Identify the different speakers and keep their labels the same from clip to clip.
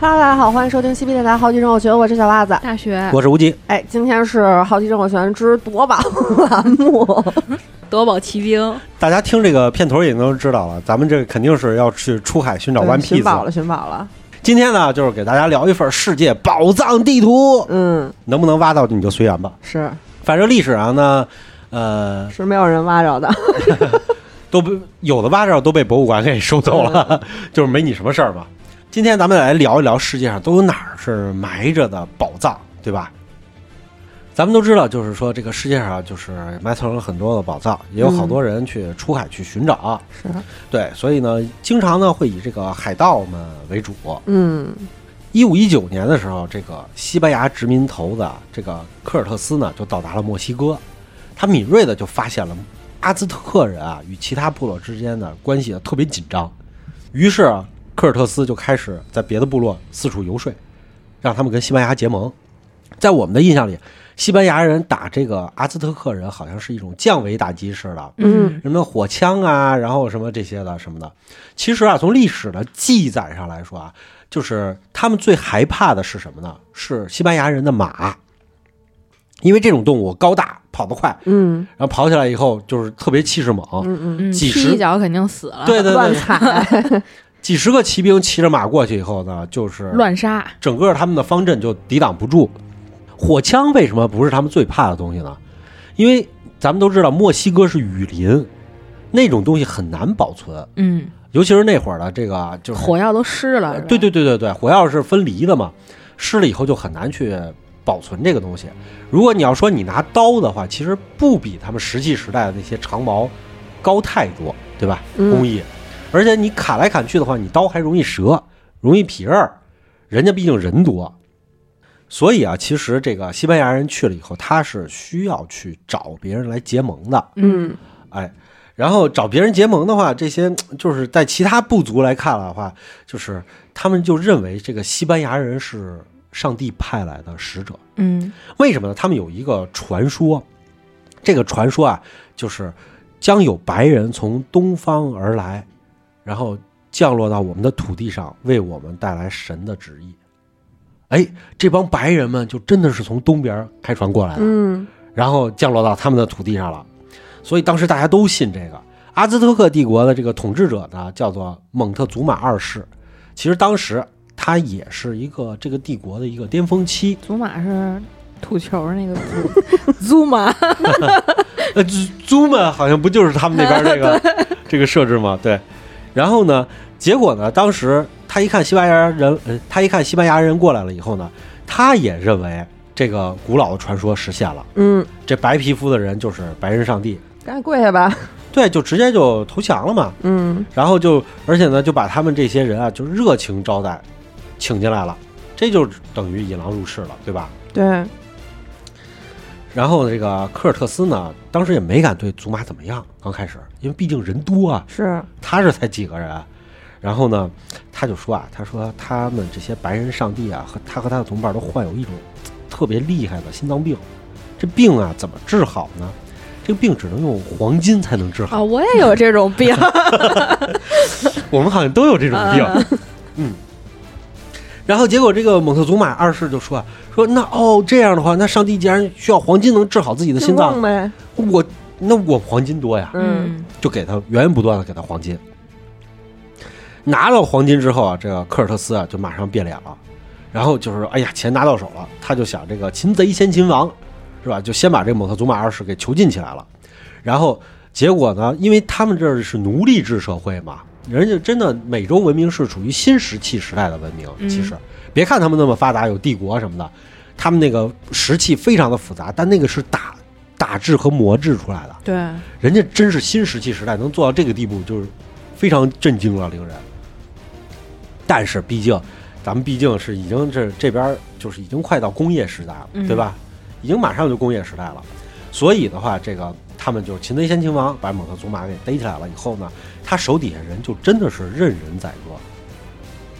Speaker 1: 哈喽，大家好，欢迎收听西皮电台好奇生活学，我是小袜子。
Speaker 2: 大学。
Speaker 3: 我是吴极，
Speaker 1: 哎，今天是好奇生活学之夺宝栏目，
Speaker 2: 夺宝奇兵，
Speaker 3: 大家听这个片头也能知道了，咱们这肯定是要去出海寻找 One
Speaker 1: 寻宝
Speaker 3: Piece。
Speaker 1: 了，寻宝了。
Speaker 3: 今天呢，就是给大家聊一份世界宝藏地图，
Speaker 1: 嗯，
Speaker 3: 能不能挖到你就随缘吧。
Speaker 1: 是
Speaker 3: 反正历史上呢，呃，
Speaker 1: 是没有人挖着的。
Speaker 3: 都被有的挖着都被博物馆给收走了，就是没你什么事儿嘛。今天咱们来聊一聊世界上都有哪儿是埋着的宝藏，对吧？咱们都知道，就是说这个世界上就是埋藏了很多的宝藏，也有好多人去出海去寻找。
Speaker 1: 是，
Speaker 3: 对，所以呢，经常呢会以这个海盗们为主。
Speaker 1: 嗯
Speaker 3: 一五一九年的时候，这个西班牙殖民头子这个科尔特斯呢就到达了墨西哥，他敏锐的就发现了阿兹特克人啊与其他部落之间的关系特别紧张，于是啊，科尔特斯就开始在别的部落四处游说，让他们跟西班牙结盟。在我们的印象里，西班牙人打这个阿兹特克人好像是一种降维打击似的，
Speaker 1: 嗯
Speaker 3: 什么火枪啊，然后什么这些的什么的。其实啊，从历史的记载上来说啊，就是他们最害怕的是什么呢？是西班牙人的马，因为这种动物高大，跑得快，
Speaker 1: 嗯
Speaker 3: 然后跑起来以后就是特别气势猛。
Speaker 1: 嗯嗯，
Speaker 2: 嗯，
Speaker 3: 几十
Speaker 2: 踢一脚肯定死了，
Speaker 3: 对对
Speaker 1: 乱
Speaker 3: 对，
Speaker 1: 踩。
Speaker 3: 几十个骑兵骑着马过去以后呢，就是
Speaker 2: 乱杀，
Speaker 3: 整个他们的方阵就抵挡不住。火枪为什么不是他们最怕的东西呢？因为咱们都知道墨西哥是雨林，那种东西很难保存，
Speaker 2: 嗯，
Speaker 3: 尤其是那会儿的这个就是
Speaker 2: 火药都湿了，
Speaker 3: 对对对对对，火药是分离的嘛，湿了以后就很难去保存这个东西。如果你要说你拿刀的话，其实不比他们石器时代的那些长矛高太多，对吧？
Speaker 1: 嗯
Speaker 3: 工艺，而且你砍来砍去的话，你刀还容易折，容易劈刃儿，人家毕竟人多。所以啊，其实这个西班牙人去了以后，他是需要去找别人来结盟的。
Speaker 1: 嗯
Speaker 3: 哎，然后找别人结盟的话，这些就是在其他部族来看的话，就是他们就认为这个西班牙人是上帝派来的使者。
Speaker 2: 嗯
Speaker 3: 为什么呢？他们有一个传说，这个传说啊，就是将有白人从东方而来，然后降落到我们的土地上，为我们带来神的旨意。哎，这帮白人们就真的是从东边开船过来的。
Speaker 1: 嗯
Speaker 3: 然后降落到他们的土地上了。所以当时大家都信这个。阿兹特克帝国的这个统治者呢，叫做蒙特祖玛二世。其实当时他也是一个这个帝国的一个巅峰期。
Speaker 2: 祖玛是土球那个祖，祖玛，
Speaker 3: 呃，祖祖玛好像不就是他们那边这个 这个设置吗？对。然后呢，结果呢，当时他一看西班牙人，呃，他一看西班牙人过来了以后呢，他也认为这个古老的传说实现了，
Speaker 1: 嗯，
Speaker 3: 这白皮肤的人就是白人上帝。
Speaker 1: 赶紧跪下吧。
Speaker 3: 对，就直接就投降了嘛。
Speaker 1: 嗯
Speaker 3: 然后就，而且呢，就把他们这些人啊，就热情招待，请进来了，这就等于引狼入室了，对吧？
Speaker 1: 对，
Speaker 3: 然后这个科尔特斯呢，当时也没敢对祖玛怎么样，刚开始，因为毕竟人多啊，
Speaker 1: 是
Speaker 3: 他这才几个人。然后呢，他就说啊，他说他们这些白人上帝啊，和他和他的同伴都患有一种特别厉害的心脏病，这病啊怎么治好呢？这个病只能用黄金才能治好。
Speaker 2: 啊，我也有这种病，
Speaker 3: 我们好像都有这种病。嗯。然后结果这个蒙特祖玛二世就说啊，说那哦这样的话，那上帝既然需要黄金能治好自己的心脏，
Speaker 1: 呗。
Speaker 3: 我那我黄金多呀，
Speaker 1: 嗯，
Speaker 3: 就给他源源不断的给他黄金。拿到黄金之后啊，这个科尔特斯啊就马上变脸了，然后就是说哎呀钱拿到手了，他就想这个擒贼先擒王，是吧？就先把这个蒙特祖玛二世给囚禁起来了。然后结果呢，因为他们这儿是奴隶制社会嘛，人家真的美洲文明是处于新石器时代的文明。
Speaker 2: 嗯
Speaker 3: 其实别看他们那么发达，有帝国什么的，他们那个石器非常的复杂，但那个是打打制和磨制出来的。
Speaker 2: 对，
Speaker 3: 人家真是新石器时代能做到这个地步，就是非常震惊了，令人。但是毕竟，咱们毕竟是已经这这边就是已经快到工业时代了，
Speaker 2: 嗯。
Speaker 3: 对吧？已经马上就工业时代了，所以的话，这个他们就擒贼先擒王，把蒙特祖玛给逮起来了以后呢，他手底下人就真的是任人宰割，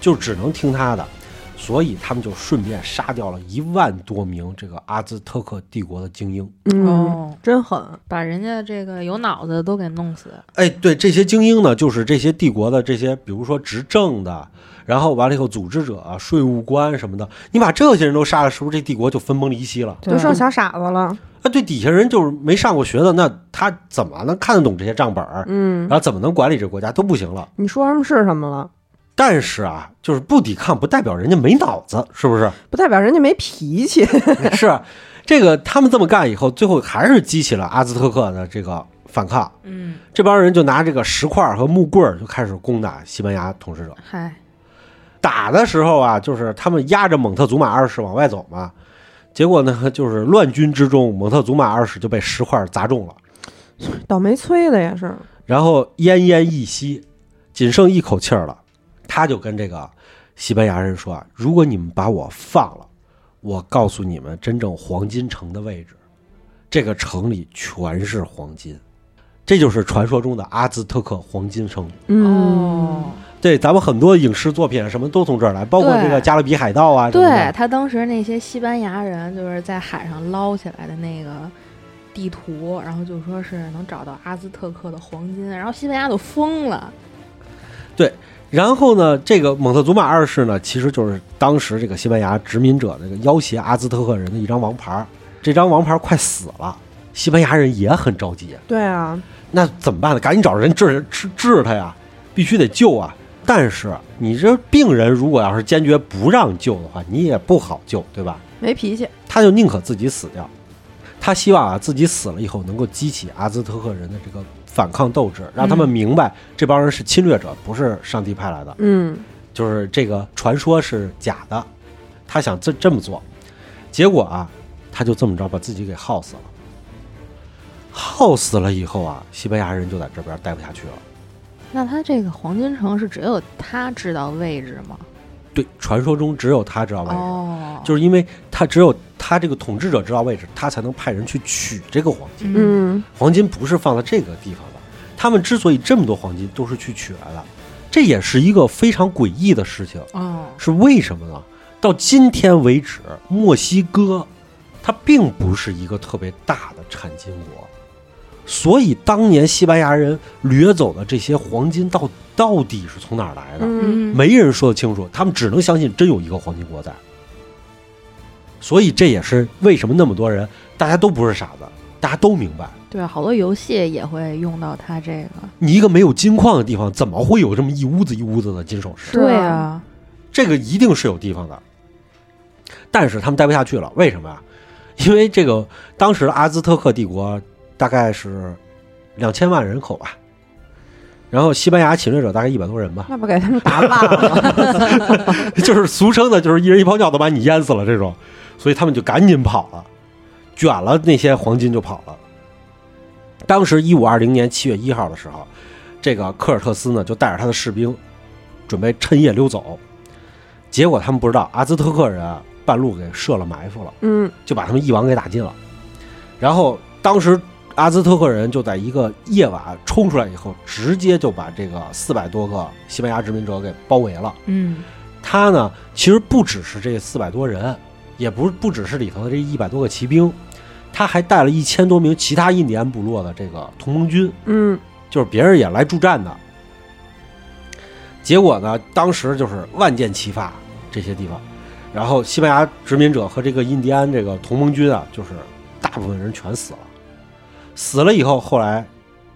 Speaker 3: 就只能听他的，所以他们就顺便杀掉了一万多名这个阿兹特克帝国的精英。
Speaker 1: 嗯，
Speaker 2: 哦，
Speaker 1: 真狠。
Speaker 2: 把人家这个有脑子的都给弄死。
Speaker 3: 哎，对，这些精英呢，就是这些帝国的这些，比如说执政的，然后完了以后组织者、啊税务官什么的，你把这些人都杀了，是不是这帝国就分崩离析了？
Speaker 1: 就剩小傻子了。
Speaker 3: 啊，对，底下人就是没上过学的，那他怎么能看得懂这些账本儿？
Speaker 1: 嗯
Speaker 3: 然，后怎么能管理这国家都不行了。
Speaker 1: 你说什么是什么了，
Speaker 3: 但是啊，就是不抵抗，不代表人家没脑子，是不是？
Speaker 1: 不代表人家没脾气。
Speaker 3: 是啊这个他们这么干以后，最后还是激起了阿兹特克的这个反抗。
Speaker 2: 嗯，
Speaker 3: 这帮人就拿这个石块和木棍儿就开始攻打西班牙统治者。
Speaker 2: 嗨，
Speaker 3: 打的时候啊，就是他们压着蒙特祖玛二世往外走嘛，结果呢，就是乱军之中，蒙特祖玛二世就被石块砸中了，
Speaker 1: 倒霉催的也是。
Speaker 3: 然后奄奄一息，仅剩一口气儿了。他就跟这个西班牙人说啊：“如果你们把我放了，我告诉你们真正黄金城的位置，这个城里全是黄金。”这就是传说中的阿兹特克黄金城。
Speaker 1: 嗯，
Speaker 2: 哦，
Speaker 3: 对，咱们很多影视作品啊什么都从这儿来，包括这个《加勒比海盗》啊，
Speaker 2: 对他当时那些西班牙人就是在海上捞起来的那个地图，然后就说是能找到阿兹特克的黄金，然后西班牙都疯了。
Speaker 3: 然后呢，这个蒙特祖玛二世呢，其实就是当时这个西班牙殖民者这个要挟阿兹特克人的一张王牌儿。这张王牌快死了，西班牙人也很着急，
Speaker 1: 对啊，
Speaker 3: 那怎么办呢？赶紧找人治治治他呀，必须得救啊！但是你这病人如果要是坚决不让救的话，你也不好救，对吧？
Speaker 1: 没脾气。
Speaker 3: 他就宁可自己死掉。他希望啊自己死了以后能够激起阿兹特克人的这个反抗斗志，让他们明白这帮人是侵略者，不是上帝派来的。
Speaker 1: 嗯，
Speaker 3: 就是这个传说是假的，他想这这么做，结果啊，他就这么着把自己给耗死了。耗死了以后啊，西班牙人就在这边待不下去了。
Speaker 2: 那他这个黄金城是只有他知道位置吗？
Speaker 3: 对，传说中只有他知道位置，
Speaker 2: 哦，
Speaker 3: 就是因为他只有他这个统治者知道位置，他才能派人去取这个黄金。
Speaker 2: 嗯
Speaker 1: 嗯，
Speaker 3: 黄金不是放在这个地方的，他们之所以这么多黄金，都是去取来的，这也是一个非常诡异的事情。
Speaker 2: 哦，
Speaker 3: 是为什么呢？到今天为止，墨西哥它并不是一个特别大的产金国，所以当年西班牙人掠走的这些黄金到到底是从哪儿来的？没人说得清楚，他们只能相信真有一个黄金国在。所以这也是为什么那么多人，大家都不是傻子，大家都明白，
Speaker 2: 对啊，好多游戏也会用到它这个。
Speaker 3: 你一个没有金矿的地方，怎么会有这么一屋子一屋子的金首饰？
Speaker 2: 对啊，
Speaker 3: 这个一定是有地方的。但是他们待不下去了，为什么呀？因为这个当时的阿兹特克帝国大概是两千万人口吧，然后西班牙侵略者大概一百多人吧，
Speaker 1: 那不给他们打烂了？
Speaker 3: 就是俗称的，就是一人一泡尿都把你淹死了这种，所以他们就赶紧跑了，卷了那些黄金就跑了。当时一五二零年七月一号的时候，这个科尔特斯呢就带着他的士兵准备趁夜溜走，结果他们不知道阿兹特克人啊半路给设了埋伏了，
Speaker 1: 嗯，
Speaker 3: 就把他们一网给打尽了。然后当时阿兹特克人就在一个夜晚冲出来以后，直接就把这个四百多个西班牙殖民者给包围了。
Speaker 2: 嗯
Speaker 3: 他呢，其实不只是这四百多人，也不不只是里头的这一百多个骑兵，他还带了一千多名其他印第安部落的这个同盟军，
Speaker 1: 嗯，
Speaker 3: 就是别人也来助战的。结果呢，当时就是万箭齐发这些地方，然后西班牙殖民者和这个印第安这个同盟军啊，就是大部分人全死了。死了以后，后来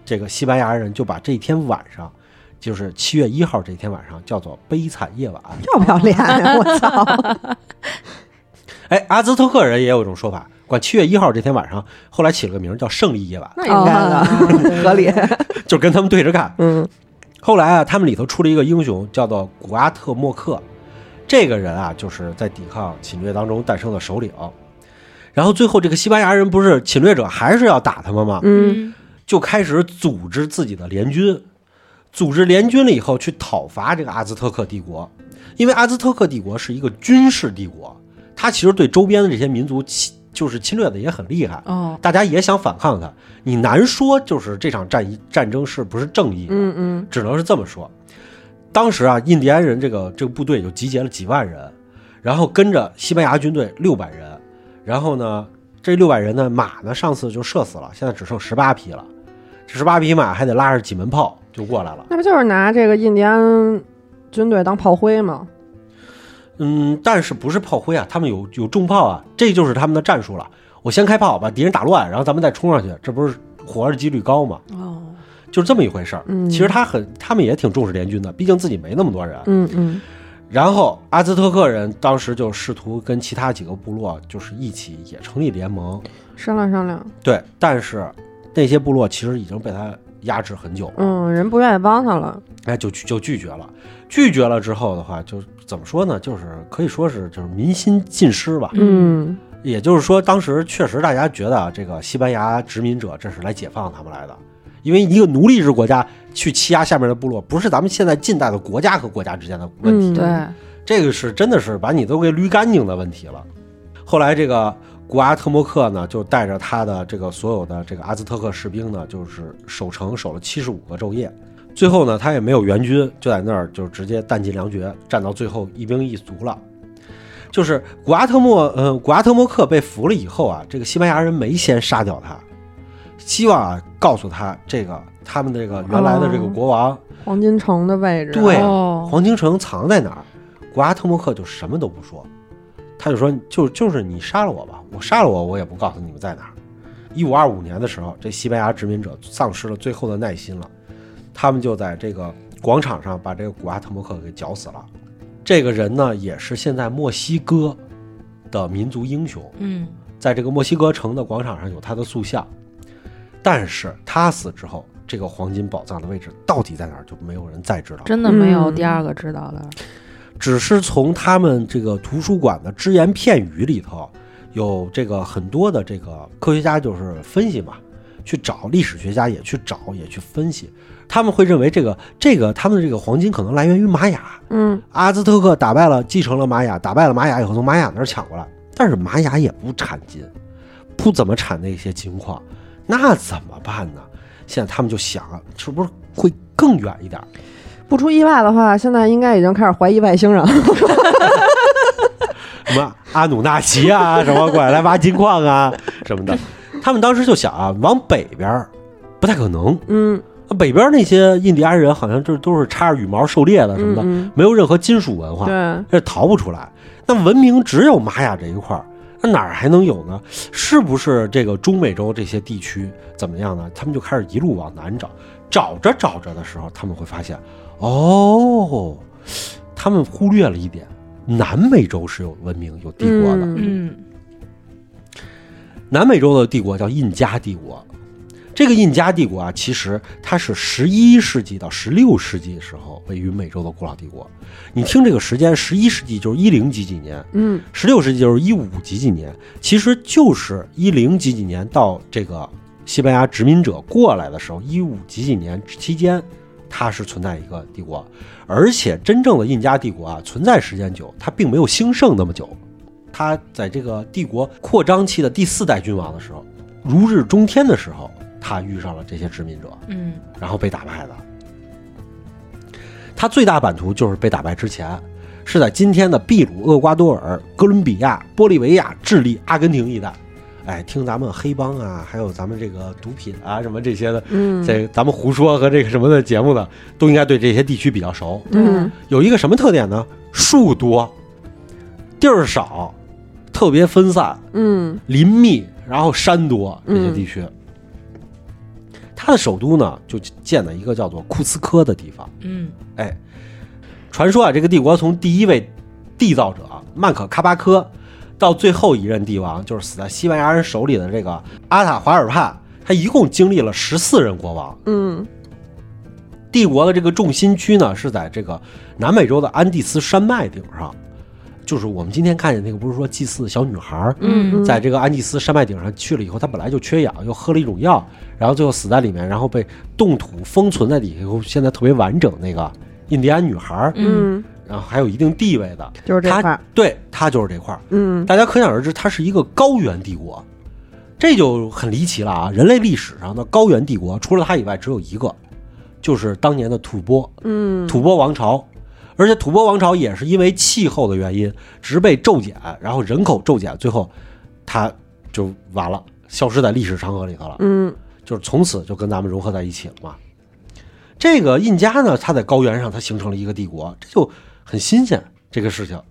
Speaker 3: 这个西班牙人就把这天晚上，就是七月一号这天晚上叫做悲惨夜晚。
Speaker 1: 要不要脸呀？我操！
Speaker 3: 哎，阿兹特克人也有一种说法，管七月一号这天晚上，后来起了个名叫胜利夜晚，
Speaker 1: 那应该的，
Speaker 2: 哦
Speaker 1: 合理。
Speaker 3: 就跟他们对着干。
Speaker 1: 嗯
Speaker 3: 后来啊，他们里头出了一个英雄，叫做古阿特莫克。这个人啊，就是在抵抗侵略当中诞生的首领。然后最后，这个西班牙人不是侵略者，还是要打他们吗？
Speaker 1: 嗯
Speaker 3: 就开始组织自己的联军，组织联军了以后去讨伐这个阿兹特克帝国。因为阿兹特克帝国是一个军事帝国，它其实对周边的这些民族侵就是侵略的也很厉害，
Speaker 2: 哦，
Speaker 3: 大家也想反抗他。你难说就是这场战役战争是不是正义的？
Speaker 1: 嗯嗯
Speaker 3: 只能是这么说。当时啊，印第安人这个这个部队就集结了几万人，然后跟着西班牙军队六百人，然后呢，这六百人呢，马呢上次就射死了，现在只剩十八匹了，这十八匹马还得拉着几门炮就过来了。
Speaker 1: 那不就是拿这个印第安军队当炮灰吗？
Speaker 3: 嗯，但是不是炮灰啊？他们有有重炮啊，这就是他们的战术了。我先开炮把敌人打乱，然后咱们再冲上去，这不是活着几率高吗？
Speaker 2: 哦，
Speaker 3: 就是这么一回事儿。
Speaker 1: 嗯
Speaker 3: 其实他很，他们也挺重视联军的，毕竟自己没那么多人。
Speaker 1: 嗯嗯
Speaker 3: 然后阿兹特克人当时就试图跟其他几个部落就是一起也成立联盟，
Speaker 1: 商量商量。
Speaker 3: 对，但是那些部落其实已经被他压制很久了，
Speaker 1: 嗯，人不愿意帮他了。
Speaker 3: 哎，就就拒绝了。拒绝了之后的话，就怎么说呢？就是可以说是就是民心尽失吧。
Speaker 1: 嗯
Speaker 3: 也就是说，当时确实大家觉得啊这个西班牙殖民者这是来解放他们来的，因为一个奴隶制国家去欺压下面的部落，不是咱们现在近代的国家和国家之间的问题。
Speaker 1: 嗯
Speaker 2: 对，
Speaker 3: 这个是真的是把你都给捋干净的问题了。后来这个古阿特莫克呢，就带着他的这个所有的这个阿兹特克士兵呢，就是守城守了七十五个昼夜。最后呢，他也没有援军，就在那儿就直接弹尽粮绝，战到最后一兵一卒了。就是古阿特莫，呃，古阿特莫克被俘了以后啊，这个西班牙人没先杀掉他，希望啊告诉他这个他们这个原来的这个国王
Speaker 1: 黄金城的位置。
Speaker 3: 对
Speaker 2: 哦，
Speaker 3: 黄金城藏在哪儿？古阿特莫克就什么都不说，他就说就就是你杀了我吧，我杀了我，我也不告诉你们在哪儿。一五二五年的时候，这西班牙殖民者丧失了最后的耐心了，他们就在这个广场上把这个古阿特莫克给绞死了。这个人呢，也是现在墨西哥的民族英雄，
Speaker 2: 嗯，
Speaker 3: 在这个墨西哥城的广场上有他的塑像。但是他死之后，这个黄金宝藏的位置到底在哪儿，就没有人再知道了。
Speaker 2: 真的没有
Speaker 1: 嗯
Speaker 2: 第二个知道了。
Speaker 3: 只是从他们这个图书馆的只言片语里头，有这个很多的这个科学家就是分析嘛，去找历史学家也去找也去分析，他们会认为这个这个他们的这个黄金可能来源于玛雅，
Speaker 1: 嗯。
Speaker 3: 阿兹特克打败了继承了玛雅，打败了玛雅以后从玛雅那儿抢过来，但是玛雅也不产金，不怎么产那些金矿，那怎么办呢？现在他们就想啊，是不是会更远一点？
Speaker 1: 不出意外的话，现在应该已经开始怀疑外星人了。
Speaker 3: 什么阿努纳奇啊，什么过来来挖金矿啊什么的。他们当时就想啊，往北边儿不太可能，
Speaker 1: 嗯，
Speaker 3: 北边那些印第安人好像这都是插着羽毛狩猎的什么的，
Speaker 1: 嗯
Speaker 3: 没有任何金属文化，
Speaker 1: 对，
Speaker 3: 这逃不出来。那文明只有玛雅这一块儿，那哪儿还能有呢？是不是这个中美洲这些地区怎么样呢？他们就开始一路往南找，找着找着的时候，他们会发现，哦，他们忽略了一点，南美洲是有文明、有帝国的。
Speaker 1: 嗯
Speaker 2: 嗯
Speaker 3: 南美洲的帝国叫印加帝国。这个印加帝国啊，其实它是十一世纪到十六世纪的时候位于美洲的古老帝国。你听这个时间，十一世纪就是一零几几年，
Speaker 1: 嗯
Speaker 3: 十六世纪就是一五几几年，其实就是一零几几年到这个西班牙殖民者过来的时候，一五几几年期间，它是存在一个帝国，而且真正的印加帝国啊，存在时间久，它并没有兴盛那么久。它在这个帝国扩张期的第四代君王的时候，如日中天的时候，他遇上了这些殖民者，
Speaker 2: 嗯
Speaker 3: 然后被打败的。他最大版图就是被打败之前，是在今天的秘鲁、厄瓜多尔、哥伦比亚、玻利维亚、智利、阿根廷一带。哎，听咱们黑帮啊，还有咱们这个毒品啊什么这些的，
Speaker 1: 嗯，
Speaker 3: 这咱们胡说和这个什么的节目的，都应该对这些地区比较熟。
Speaker 1: 嗯
Speaker 3: 有一个什么特点呢？树多，地儿少，特别分散，
Speaker 1: 嗯
Speaker 3: 林密，然后山多这些地区。它的首都呢，就建在一个叫做库斯科的地方。
Speaker 2: 嗯
Speaker 3: 哎，传说啊，这个帝国从第一位缔造者曼可卡巴科，到最后一任帝王，就是死在西班牙人手里的这个阿塔华尔帕，他一共经历了十四任国王。
Speaker 1: 嗯
Speaker 3: 帝国的这个重心区呢，是在这个南美洲的安第斯山脉顶上，就是我们今天看见那个，不是说祭祀小女孩儿，
Speaker 1: 嗯，
Speaker 3: 在这个安第斯山脉顶上去了以后，她本来就缺氧，又喝了一种药，然后最后死在里面，然后被冻土封存在底下以后，现在特别完整那个印第安女孩儿，
Speaker 1: 嗯
Speaker 3: 然后还有一定地位的，
Speaker 1: 就是这块儿，
Speaker 3: 对她就是这块儿。
Speaker 1: 嗯
Speaker 3: 大家可想而知，它是一个高原帝国，这就很离奇了啊！人类历史上的高原帝国，除了它以外，只有一个，就是当年的吐蕃
Speaker 1: 嗯，
Speaker 3: 吐蕃王朝。而且吐蕃王朝也是因为气候的原因，植被骤减，然后人口骤减，最后它就完了，消失在历史长河里头了。
Speaker 1: 嗯
Speaker 3: 就是从此就跟咱们融合在一起了嘛。这个印加呢，它在高原上，它形成了一个帝国，这就很新鲜这个事情。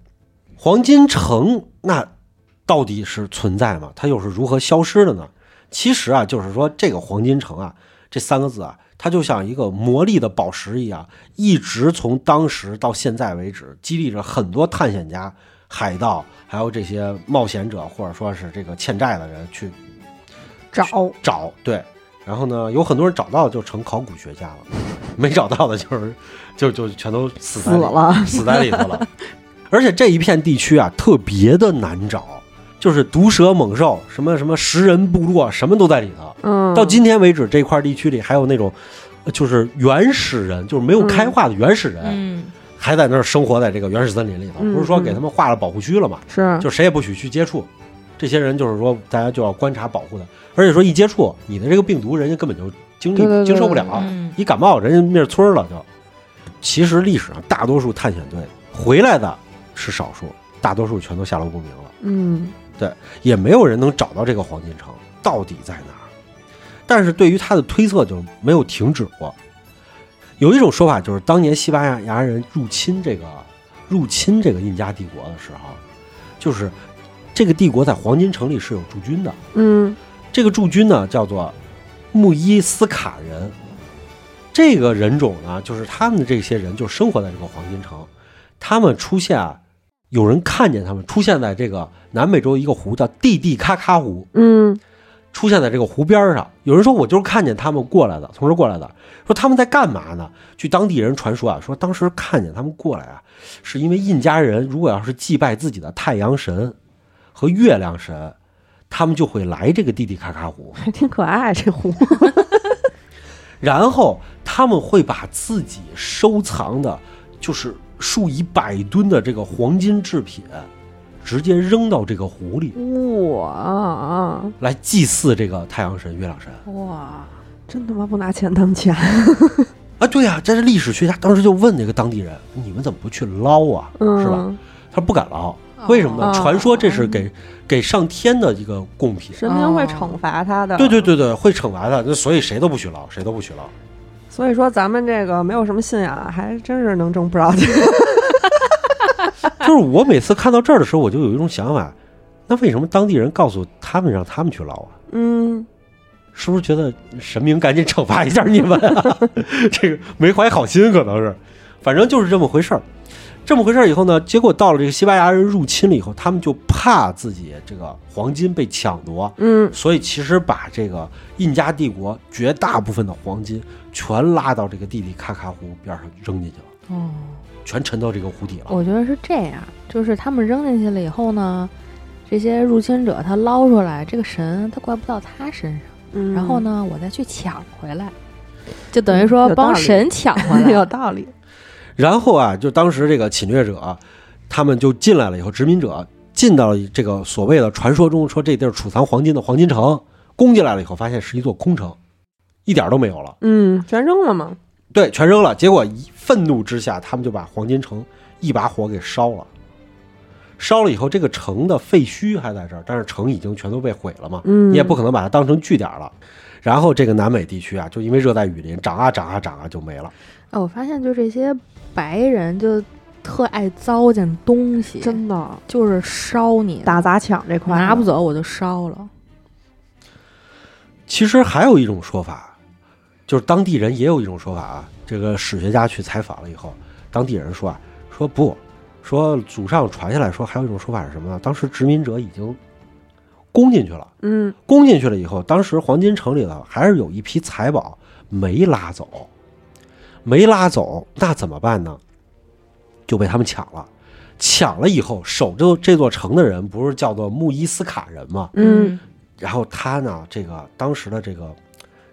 Speaker 3: 黄金城那到底是存在吗？它又是如何消失的呢？其实啊，就是说这个黄金城啊，这三个字啊，它就像一个魔力的宝石一样，一直从当时到现在为止，激励着很多探险家、海盗，还有这些冒险者，或者说是这个欠债的人去
Speaker 1: 找。
Speaker 3: 找。对，然后呢，有很多人找到就成考古学家了，没找到的就是就就全都死
Speaker 1: 死了，
Speaker 3: 死在里头了。而且这一片地区啊，特别的难找，就是毒蛇猛兽，什么什么食人部落，什么都在里头。
Speaker 1: 嗯，
Speaker 3: 到今天为止，这块地区里还有那种，呃就是原始人，就是没有开化的原始人，
Speaker 2: 嗯，
Speaker 3: 还在那儿生活在这个原始森林里头。
Speaker 1: 嗯
Speaker 3: 不是说给他们划了保护区了吗？
Speaker 1: 是
Speaker 3: 就谁也不许去接触。这些人就是说，大家就要观察保护的，而且说一接触你的这个病毒，人家根本就经历经受不了，
Speaker 2: 嗯
Speaker 3: 一感冒人家灭村了就。其实历史上大多数探险队回来的是少数，大多数全都下落不明了，
Speaker 1: 嗯
Speaker 3: 也没有人能找到这个黄金城到底在哪儿。但是对于他的推测就没有停止过。有一种说法就是，当年西班牙人入侵这个入侵这个印加帝国的时候，就是这个帝国在黄金城里是有驻军的。
Speaker 1: 嗯
Speaker 3: 这个驻军呢叫做穆伊斯卡人，这个人种呢，就是他们的这些人就生活在这个黄金城，他们出现啊，有人看见他们出现在这个南美洲一个湖叫蒂蒂卡卡湖，
Speaker 1: 嗯
Speaker 3: 出现在这个湖边上。有人说我就是看见他们过来的，从这过来的。说他们在干嘛呢？据当地人传说啊，说当时看见他们过来啊，是因为印加人如果要是祭拜自己的太阳神和月亮神，他们就会来这个蒂蒂卡卡湖，
Speaker 1: 还挺可爱这湖，
Speaker 3: 然后他们会把自己收藏的，就是数以百吨的这个黄金制品，直接扔到这个湖里
Speaker 1: 哇，
Speaker 3: 来祭祀这个太阳神、月亮神。
Speaker 2: 哇，
Speaker 1: 真他妈不拿钱当钱，
Speaker 3: 啊，对呀、这是历史学家当时就问那个当地人：“你们怎么不去捞啊？
Speaker 1: 嗯，
Speaker 3: 是吧？”他说不敢捞，为什么呢？
Speaker 1: 哦
Speaker 3: 传说这是给给上天的一个贡品。
Speaker 1: 神明会惩罚他的，
Speaker 3: 对对对对，会惩罚他，那所以谁都不许捞，谁都不许捞。
Speaker 1: 所以说咱们这个没有什么信仰，还真是能挣不少钱。
Speaker 3: 就是我每次看到这儿的时候，我就有一种想法：那为什么当地人告诉他们让他们去捞啊？
Speaker 1: 嗯，
Speaker 3: 是不是觉得神明赶紧惩罚一下你们啊？这个没怀好心，可能是，反正就是这么回事儿。这么回事儿以后呢，结果到了这个西班牙人入侵了以后，他们就怕自己这个黄金被抢夺，
Speaker 1: 嗯
Speaker 3: 所以其实把这个印加帝国绝大部分的黄金全拉到这个地里卡卡湖边上扔进去了，
Speaker 2: 哦，
Speaker 3: 全沉到这个湖底了。
Speaker 2: 我觉得是这样，就是他们扔进去了以后呢，这些入侵者他捞出来，这个神他怪不到他身上，
Speaker 1: 嗯，
Speaker 2: 然后呢，我再去抢回来，就等于说帮神抢回来。
Speaker 1: 有道理，
Speaker 3: 然后啊，就当时这个侵略者，他们就进来了以后，殖民者进到了这个所谓的传说中说这地儿储藏黄金的黄金城，攻进来了以后，发现是一座空城，一点都没有了。
Speaker 1: 嗯，全扔了吗，
Speaker 3: 对，全扔了。结果一愤怒之下，他们就把黄金城一把火给烧了。烧了以后，这个城的废墟还在这儿，但是城已经全都被毁了嘛，
Speaker 1: 嗯，
Speaker 3: 你也不可能把它当成据点了。然后这个南美地区啊，就因为热带雨林长啊长啊长啊就没了。
Speaker 2: 哎，我发现就这些白人就特爱糟践东西，
Speaker 1: 真的
Speaker 2: 就是烧你，
Speaker 1: 打砸抢这块
Speaker 2: 拿不，走我就烧了。
Speaker 3: 其实还有一种说法，就是当地人也有一种说法啊。这个史学家去采访了以后，当地人说啊，说不，说祖上传下来说还有一种说法是什么呢？当时殖民者已经攻进去了，
Speaker 1: 嗯
Speaker 3: 攻进去了以后，当时黄金城里头还是有一批财宝没拉走，没拉走，那怎么办呢？就被他们抢了。抢了以后，守着这座城的人不是叫做穆伊斯卡人吗？
Speaker 1: 嗯
Speaker 3: 然后他呢，这个当时的这个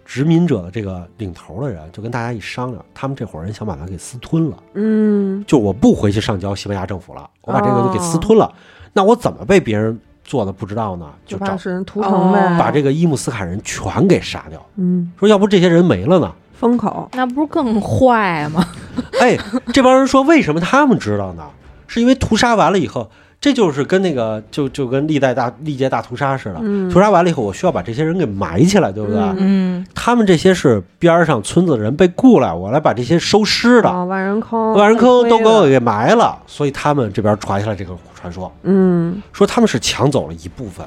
Speaker 3: 殖民者的这个领头的人就跟大家一商量，他们这伙人想把他给私吞了，
Speaker 1: 嗯
Speaker 3: 就我不回去上交西班牙政府了，我把这个都给私吞了，那我怎么被别人做的不知道呢？就找
Speaker 1: 就把是屠城呗，
Speaker 2: 哦
Speaker 3: 把这个伊姆斯卡人全给杀掉，
Speaker 1: 嗯
Speaker 3: 说要不这些人没了呢？
Speaker 1: 封口，
Speaker 2: 那不是更坏吗？
Speaker 3: 哎，这帮人说为什么他们知道呢？是因为屠杀完了以后，这就是跟那个就就跟历代大历届大屠杀似的，
Speaker 1: 嗯
Speaker 3: 屠杀完了以后，我需要把这些人给埋起来，对不对？
Speaker 1: 嗯
Speaker 2: 嗯，
Speaker 3: 他们这些是边儿上村子的人被雇来，我来把这些收尸的、
Speaker 1: 哦万人坑，
Speaker 3: 万人坑都给我给埋了，所以他们这边传下来这个传说，
Speaker 1: 嗯
Speaker 3: 说他们是抢走了一部分，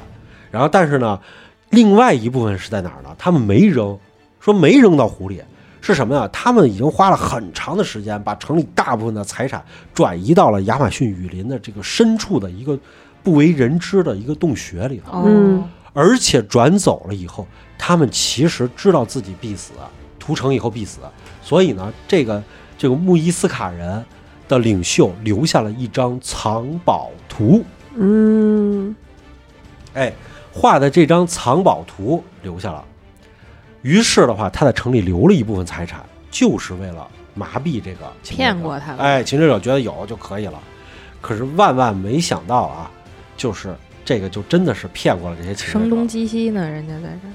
Speaker 3: 然后但是呢，另外一部分是在哪儿呢？他们没扔，说没扔到湖里。是什么呀？他们已经花了很长的时间，把城里大部分的财产转移到了亚马逊雨林的这个深处的一个不为人知的一个洞穴里头。
Speaker 2: 哦，
Speaker 1: 嗯
Speaker 3: 而且转走了以后，他们其实知道自己必死，屠城以后必死，所以呢，这个这个穆伊斯卡人的领袖留下了一张藏宝图，
Speaker 1: 嗯
Speaker 3: 哎，画的这张藏宝图留下了。于是的话，他在城里留了一部分财产，就是为了麻痹这个
Speaker 2: 骗过他了
Speaker 3: 哎，侵略者觉得有就可以了，可是万万没想到啊，就是这个就真的是骗过了这些侵略者。
Speaker 2: 声东击西呢，人家在这儿。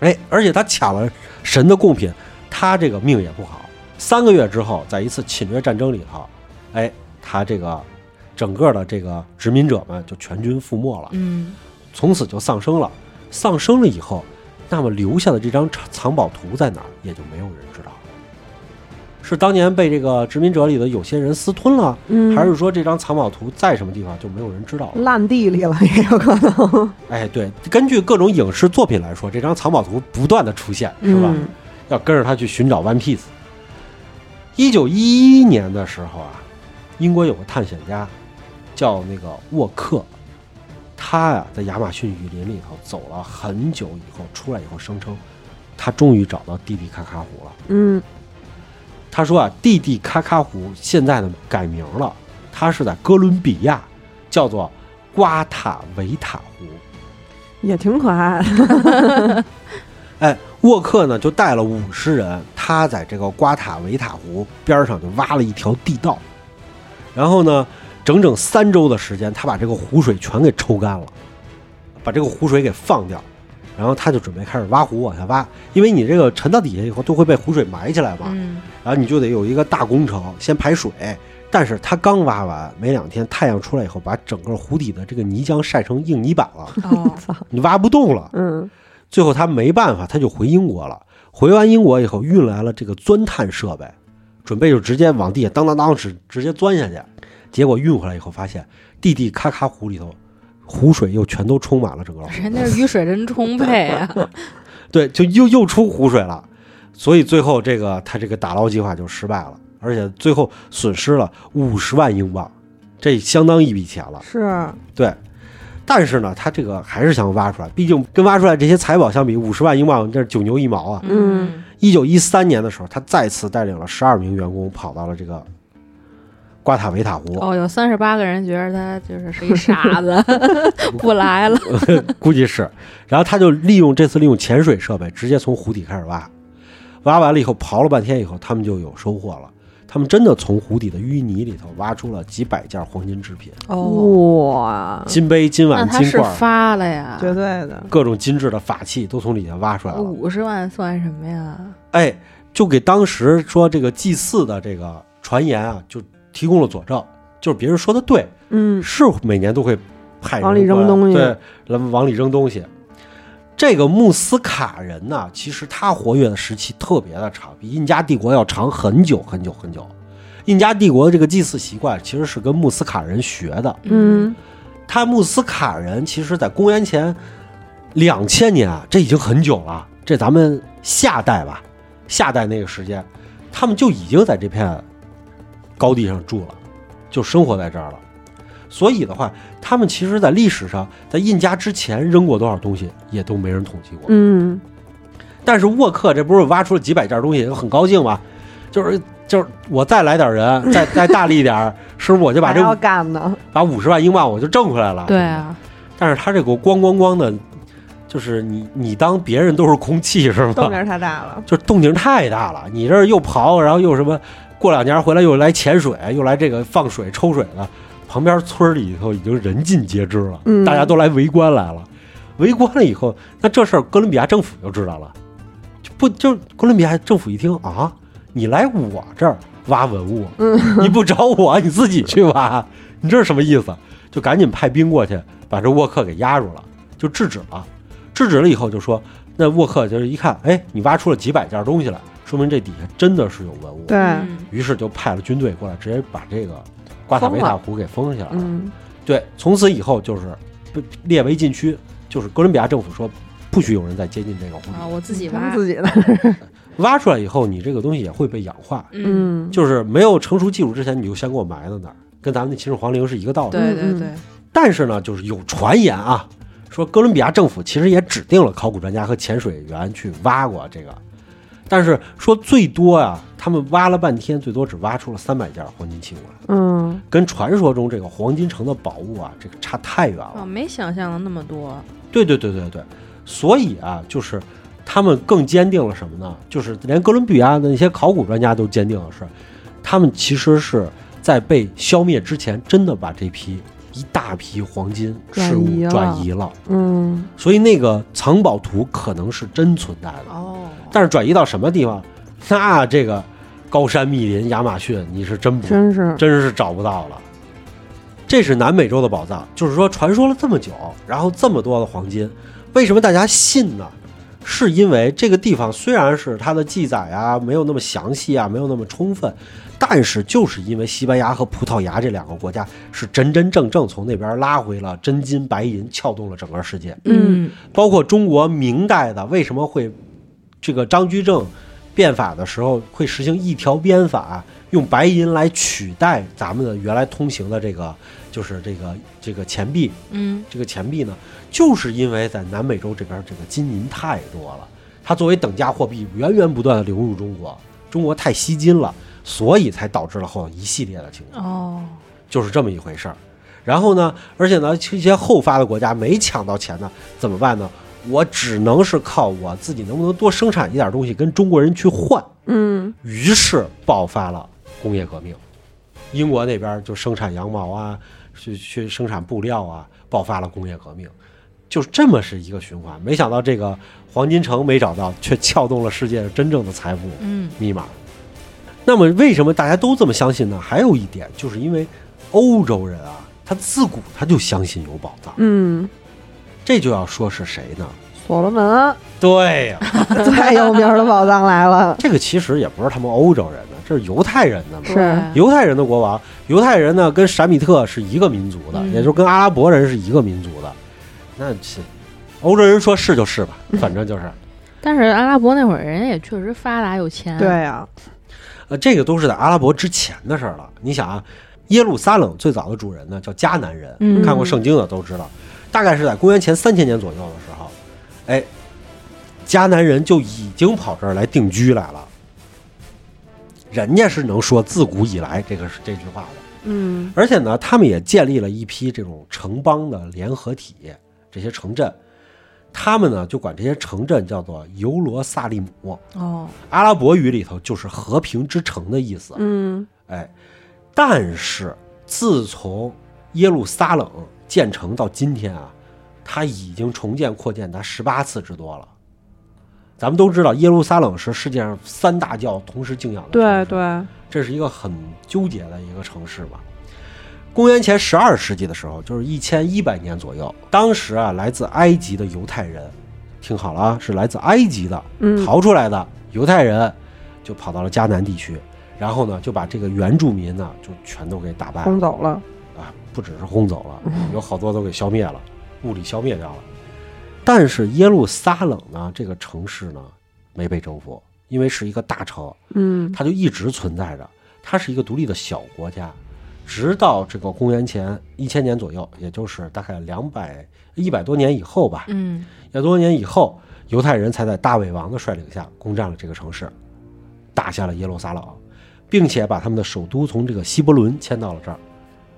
Speaker 3: 哎，而且他抢了神的贡品，他这个命也不好。三个月之后，在一次侵略战争里头，哎，他这个整个的这个殖民者们就全军覆没了，
Speaker 2: 嗯，
Speaker 3: 从此就丧生了。丧生了以后，那么留下的这张藏藏宝图在哪儿，也就没有人知道了。是当年被这个殖民者里的有些人私吞了，
Speaker 1: 嗯，
Speaker 3: 还是说这张藏宝图在什么地方就没有人知道了？
Speaker 1: 烂地里了也有可能，
Speaker 3: 哎，对，根据各种影视作品来说，这张藏宝图不断的出现，是吧？
Speaker 1: 嗯
Speaker 3: 要跟着他去寻找 One Piece。一九一一年的时候啊，英国有个探险家叫那个沃克，他呀在亚马逊雨林里头走了很久以后，出来以后声称，他终于找到蒂蒂卡卡湖了。
Speaker 1: 嗯
Speaker 3: 他说啊，蒂蒂卡卡湖现在呢改名了，他是在哥伦比亚，叫做瓜塔维塔湖。
Speaker 1: 也挺可爱的，
Speaker 3: 哎，沃克呢就带了五十人，他在这个瓜塔维塔湖边上就挖了一条地道，然后呢，整整三周的时间，他把这个湖水全给抽干了，把这个湖水给放掉，然后他就准备开始挖湖往下挖，因为你这个沉到底下以后都会被湖水埋起来嘛，
Speaker 2: 嗯，
Speaker 3: 然后你就得有一个大工程，先排水。但是他刚挖完没两天，太阳出来以后，把整个湖底的这个泥浆晒成硬泥板了，
Speaker 2: 哦，
Speaker 3: 你挖不动了。
Speaker 1: 嗯
Speaker 3: 最后他没办法，他就回英国了。回完英国以后，运来了这个钻探设备，准备就直接往地下当当当直直接钻下去。结果运回来以后，发现地地咔咔湖里头，湖水又全都充满了整个湖。
Speaker 2: 人家雨水真充沛啊！
Speaker 3: 对，就又又出湖水了。所以最后这个他这个打捞计划就失败了，而且最后损失了五十万英镑，这相当一笔钱了。
Speaker 1: 是，
Speaker 3: 对，但是呢，他这个还是想挖出来，毕竟跟挖出来这些财宝相比，五十万英镑这是九牛一毛啊。
Speaker 1: 嗯
Speaker 3: 一九一三年的时候，他再次带领了十二名员工跑到了这个瓜塔维塔湖，
Speaker 2: 哦，有三十八个人觉得他就是是一傻子，不来了。
Speaker 3: 估计是。然后他就利用这次利用潜水设备，直接从湖底开始挖，挖完了以后刨了半天以后，他们就有收获了。他们真的从湖底的淤泥里头挖出了几百件黄金制品，
Speaker 2: 哦，
Speaker 1: 哇，
Speaker 3: 金杯、金碗金罐，
Speaker 2: 发了呀？
Speaker 1: 绝对的，
Speaker 3: 各种精致的法器都从里面挖出来了。
Speaker 2: 五十万算什么呀？
Speaker 3: 哎，就给当时说这个祭祀的这个传言啊，就提供了佐证，就是别人说的对，
Speaker 1: 嗯
Speaker 3: 是每年都会派人
Speaker 1: 往里扔东西
Speaker 3: 对，来往里扔东西。这个穆斯卡人呢，其实他活跃的时期特别的长，比印加帝国要长很久很久很久。印加帝国的这个祭祀习惯其实是跟穆斯卡人学的。
Speaker 1: 嗯
Speaker 3: 他穆斯卡人其实在公元前两千年啊，这已经很久了。这咱们夏代吧，夏代那个时间，他们就已经在这片高地上住了，就生活在这儿了。所以的话，他们其实在历史上，在印加之前扔过多少东西，也都没人统计过。
Speaker 1: 嗯
Speaker 3: 但是沃克这不是挖出了几百件东西，很高兴吗？就是就是我再来点人，再再大力一点儿，是不是我就把这
Speaker 1: 要干呢，
Speaker 3: 把五十万英镑我就挣回来了？
Speaker 2: 对啊，
Speaker 3: 但是他这个咣咣咣的，就是你你当别人都是空气是吗？
Speaker 1: 动静太大了。
Speaker 3: 就是动静太大了，你这儿又刨，然后又什么，过两年回来又来潜水，又来这个放水抽水的，旁边村儿里头已经人尽皆知了，
Speaker 1: 嗯
Speaker 3: 大家都来围观来了。围观了以后，那这事儿哥伦比亚政府就知道了，就不就哥伦比亚政府一听啊，你来我这儿挖文物，你不找我，你自己去挖，你这是什么意思？就赶紧派兵过去把这沃克给压住了，就制止了。制止了以后就说，那沃克就是一看，哎，你挖出了几百件东西来，说明这底下真的是有文物。
Speaker 1: 对，
Speaker 2: 嗯
Speaker 3: 于是就派了军队过来，直接把这个瓜塔维塔湖给封下来了。
Speaker 1: 嗯
Speaker 3: 对，从此以后就是被列为禁区，就是哥伦比亚政府说不许有人再接近这个湖
Speaker 2: 啊，
Speaker 3: 里。
Speaker 2: 我自己挖，
Speaker 1: 自己的。
Speaker 3: 挖出来以后，你这个东西也会被氧化，
Speaker 2: 嗯，
Speaker 1: 嗯，
Speaker 3: 就是没有成熟技术之前，你就先给我埋在那儿，跟咱们那秦始皇陵是一个道理。
Speaker 1: 嗯
Speaker 2: 对对对，
Speaker 3: 但是呢，就是有传言啊，说哥伦比亚政府其实也指定了考古专家和潜水员去挖过这个，但是说最多啊，他们挖了半天，最多只挖出了三百件黄金器物来，
Speaker 1: 嗯
Speaker 3: 跟传说中这个黄金城的宝物啊，这个差太远了。
Speaker 2: 啊，没想象的那么多，
Speaker 3: 对对对对对，所以啊，就是他们更坚定了什么呢？就是连哥伦比亚的那些考古专家都坚定了是，他们其实是在被消灭之前，真的把这批一大批黄金事物转移了。
Speaker 1: 嗯
Speaker 3: 所以那个藏宝图可能是真存在的，
Speaker 2: 哦，
Speaker 3: 但是转移到什么地方，那这个高山密林、亚马逊，你是真不
Speaker 1: 真是
Speaker 3: 真是找不到了。这是南美洲的宝藏，就是说传说了这么久，然后这么多的黄金，为什么大家信呢？是因为这个地方虽然是它的记载啊没有那么详细啊，没有那么充分，但是就是因为西班牙和葡萄牙这两个国家是真真正正从那边拉回了真金白银，撬动了整个世界。
Speaker 2: 嗯
Speaker 3: 包括中国明代的为什么会这个张居正变法的时候会实行一条鞭法，用白银来取代咱们的原来通行的这个就是这个这个钱币，
Speaker 2: 嗯
Speaker 3: 这个钱币呢，就是因为在南美洲这边这个金银太多了，它作为等价货币源源不断的流入中国，中国太吸金了，所以才导致了后一系列的情况。
Speaker 2: 哦，
Speaker 3: 就是这么一回事儿。然后呢，而且呢，这些后发的国家没抢到钱呢，怎么办呢？我只能是靠我自己能不能多生产一点东西跟中国人去换。
Speaker 1: 嗯
Speaker 3: 于是爆发了工业革命，英国那边就生产羊毛啊，去去生产布料啊，爆发了工业革命，就是这么是一个循环。没想到这个黄金城没找到，却撬动了世界真正的财富。
Speaker 2: 嗯
Speaker 3: 密码。那么为什么大家都这么相信呢？还有一点，就是因为欧洲人啊，他自古他就相信有宝藏。
Speaker 1: 嗯，
Speaker 3: 这就要说是谁呢？
Speaker 1: 所罗门
Speaker 3: 对呀、
Speaker 1: 最有名的宝藏来了。
Speaker 3: 这个其实也不是他们欧洲人的，这是犹太人的嘛。
Speaker 1: 是
Speaker 3: 犹太人的国王，犹太人呢跟闪米特是一个民族的，
Speaker 2: 嗯
Speaker 3: 也就是跟阿拉伯人是一个民族的。那是欧洲人说是就是吧，反正就是。
Speaker 2: 但是阿拉伯那会儿人也确实发达有钱，
Speaker 1: 对，呀，
Speaker 3: 呃，这个都是在阿拉伯之前的事儿了。你想啊，耶路撒冷最早的主人呢叫迦南人，
Speaker 2: 嗯
Speaker 3: 看过圣经的都知道，大概是在公元前三千年左右的时候，哎，迦南人就已经跑这儿来定居来了。人家是能说自古以来这个是这句话的，
Speaker 1: 嗯。
Speaker 3: 而且呢，他们也建立了一批这种城邦的联合体，这些城镇，他们呢就管这些城镇叫做尤罗萨利姆，
Speaker 2: 哦，
Speaker 3: 阿拉伯语里头就是和平之城的意思。
Speaker 1: 嗯。
Speaker 3: 哎，但是自从耶路撒冷建成到今天啊，它已经重建扩建达十八次之多了。咱们都知道，耶路撒冷是世界上三大教同时敬仰的
Speaker 1: 对对，
Speaker 3: 这是一个很纠结的一个城市吧。公元前十二世纪的时候，就是一千一百年左右，当时啊，来自埃及的犹太人，听好了啊，是来自埃及的
Speaker 1: 嗯
Speaker 3: 逃出来的犹太人，就跑到了迦南地区，然后呢，就把这个原住民呢，就全都给打败
Speaker 1: 轰走了。
Speaker 3: 啊，不只是轰走了，有好多都给消灭了，物理消灭掉了。但是耶路撒冷呢，这个城市呢，没被征服，因为是一个大城，
Speaker 1: 嗯
Speaker 3: 它就一直存在着，它是一个独立的小国家，直到这个公元前一千年左右，也就是大概两百一百多年以后吧，
Speaker 2: 嗯
Speaker 3: 一百多年以后，犹太人才在大卫王的率领下攻占了这个城市，打下了耶路撒冷，并且把他们的首都从这个希伯伦迁到了这儿。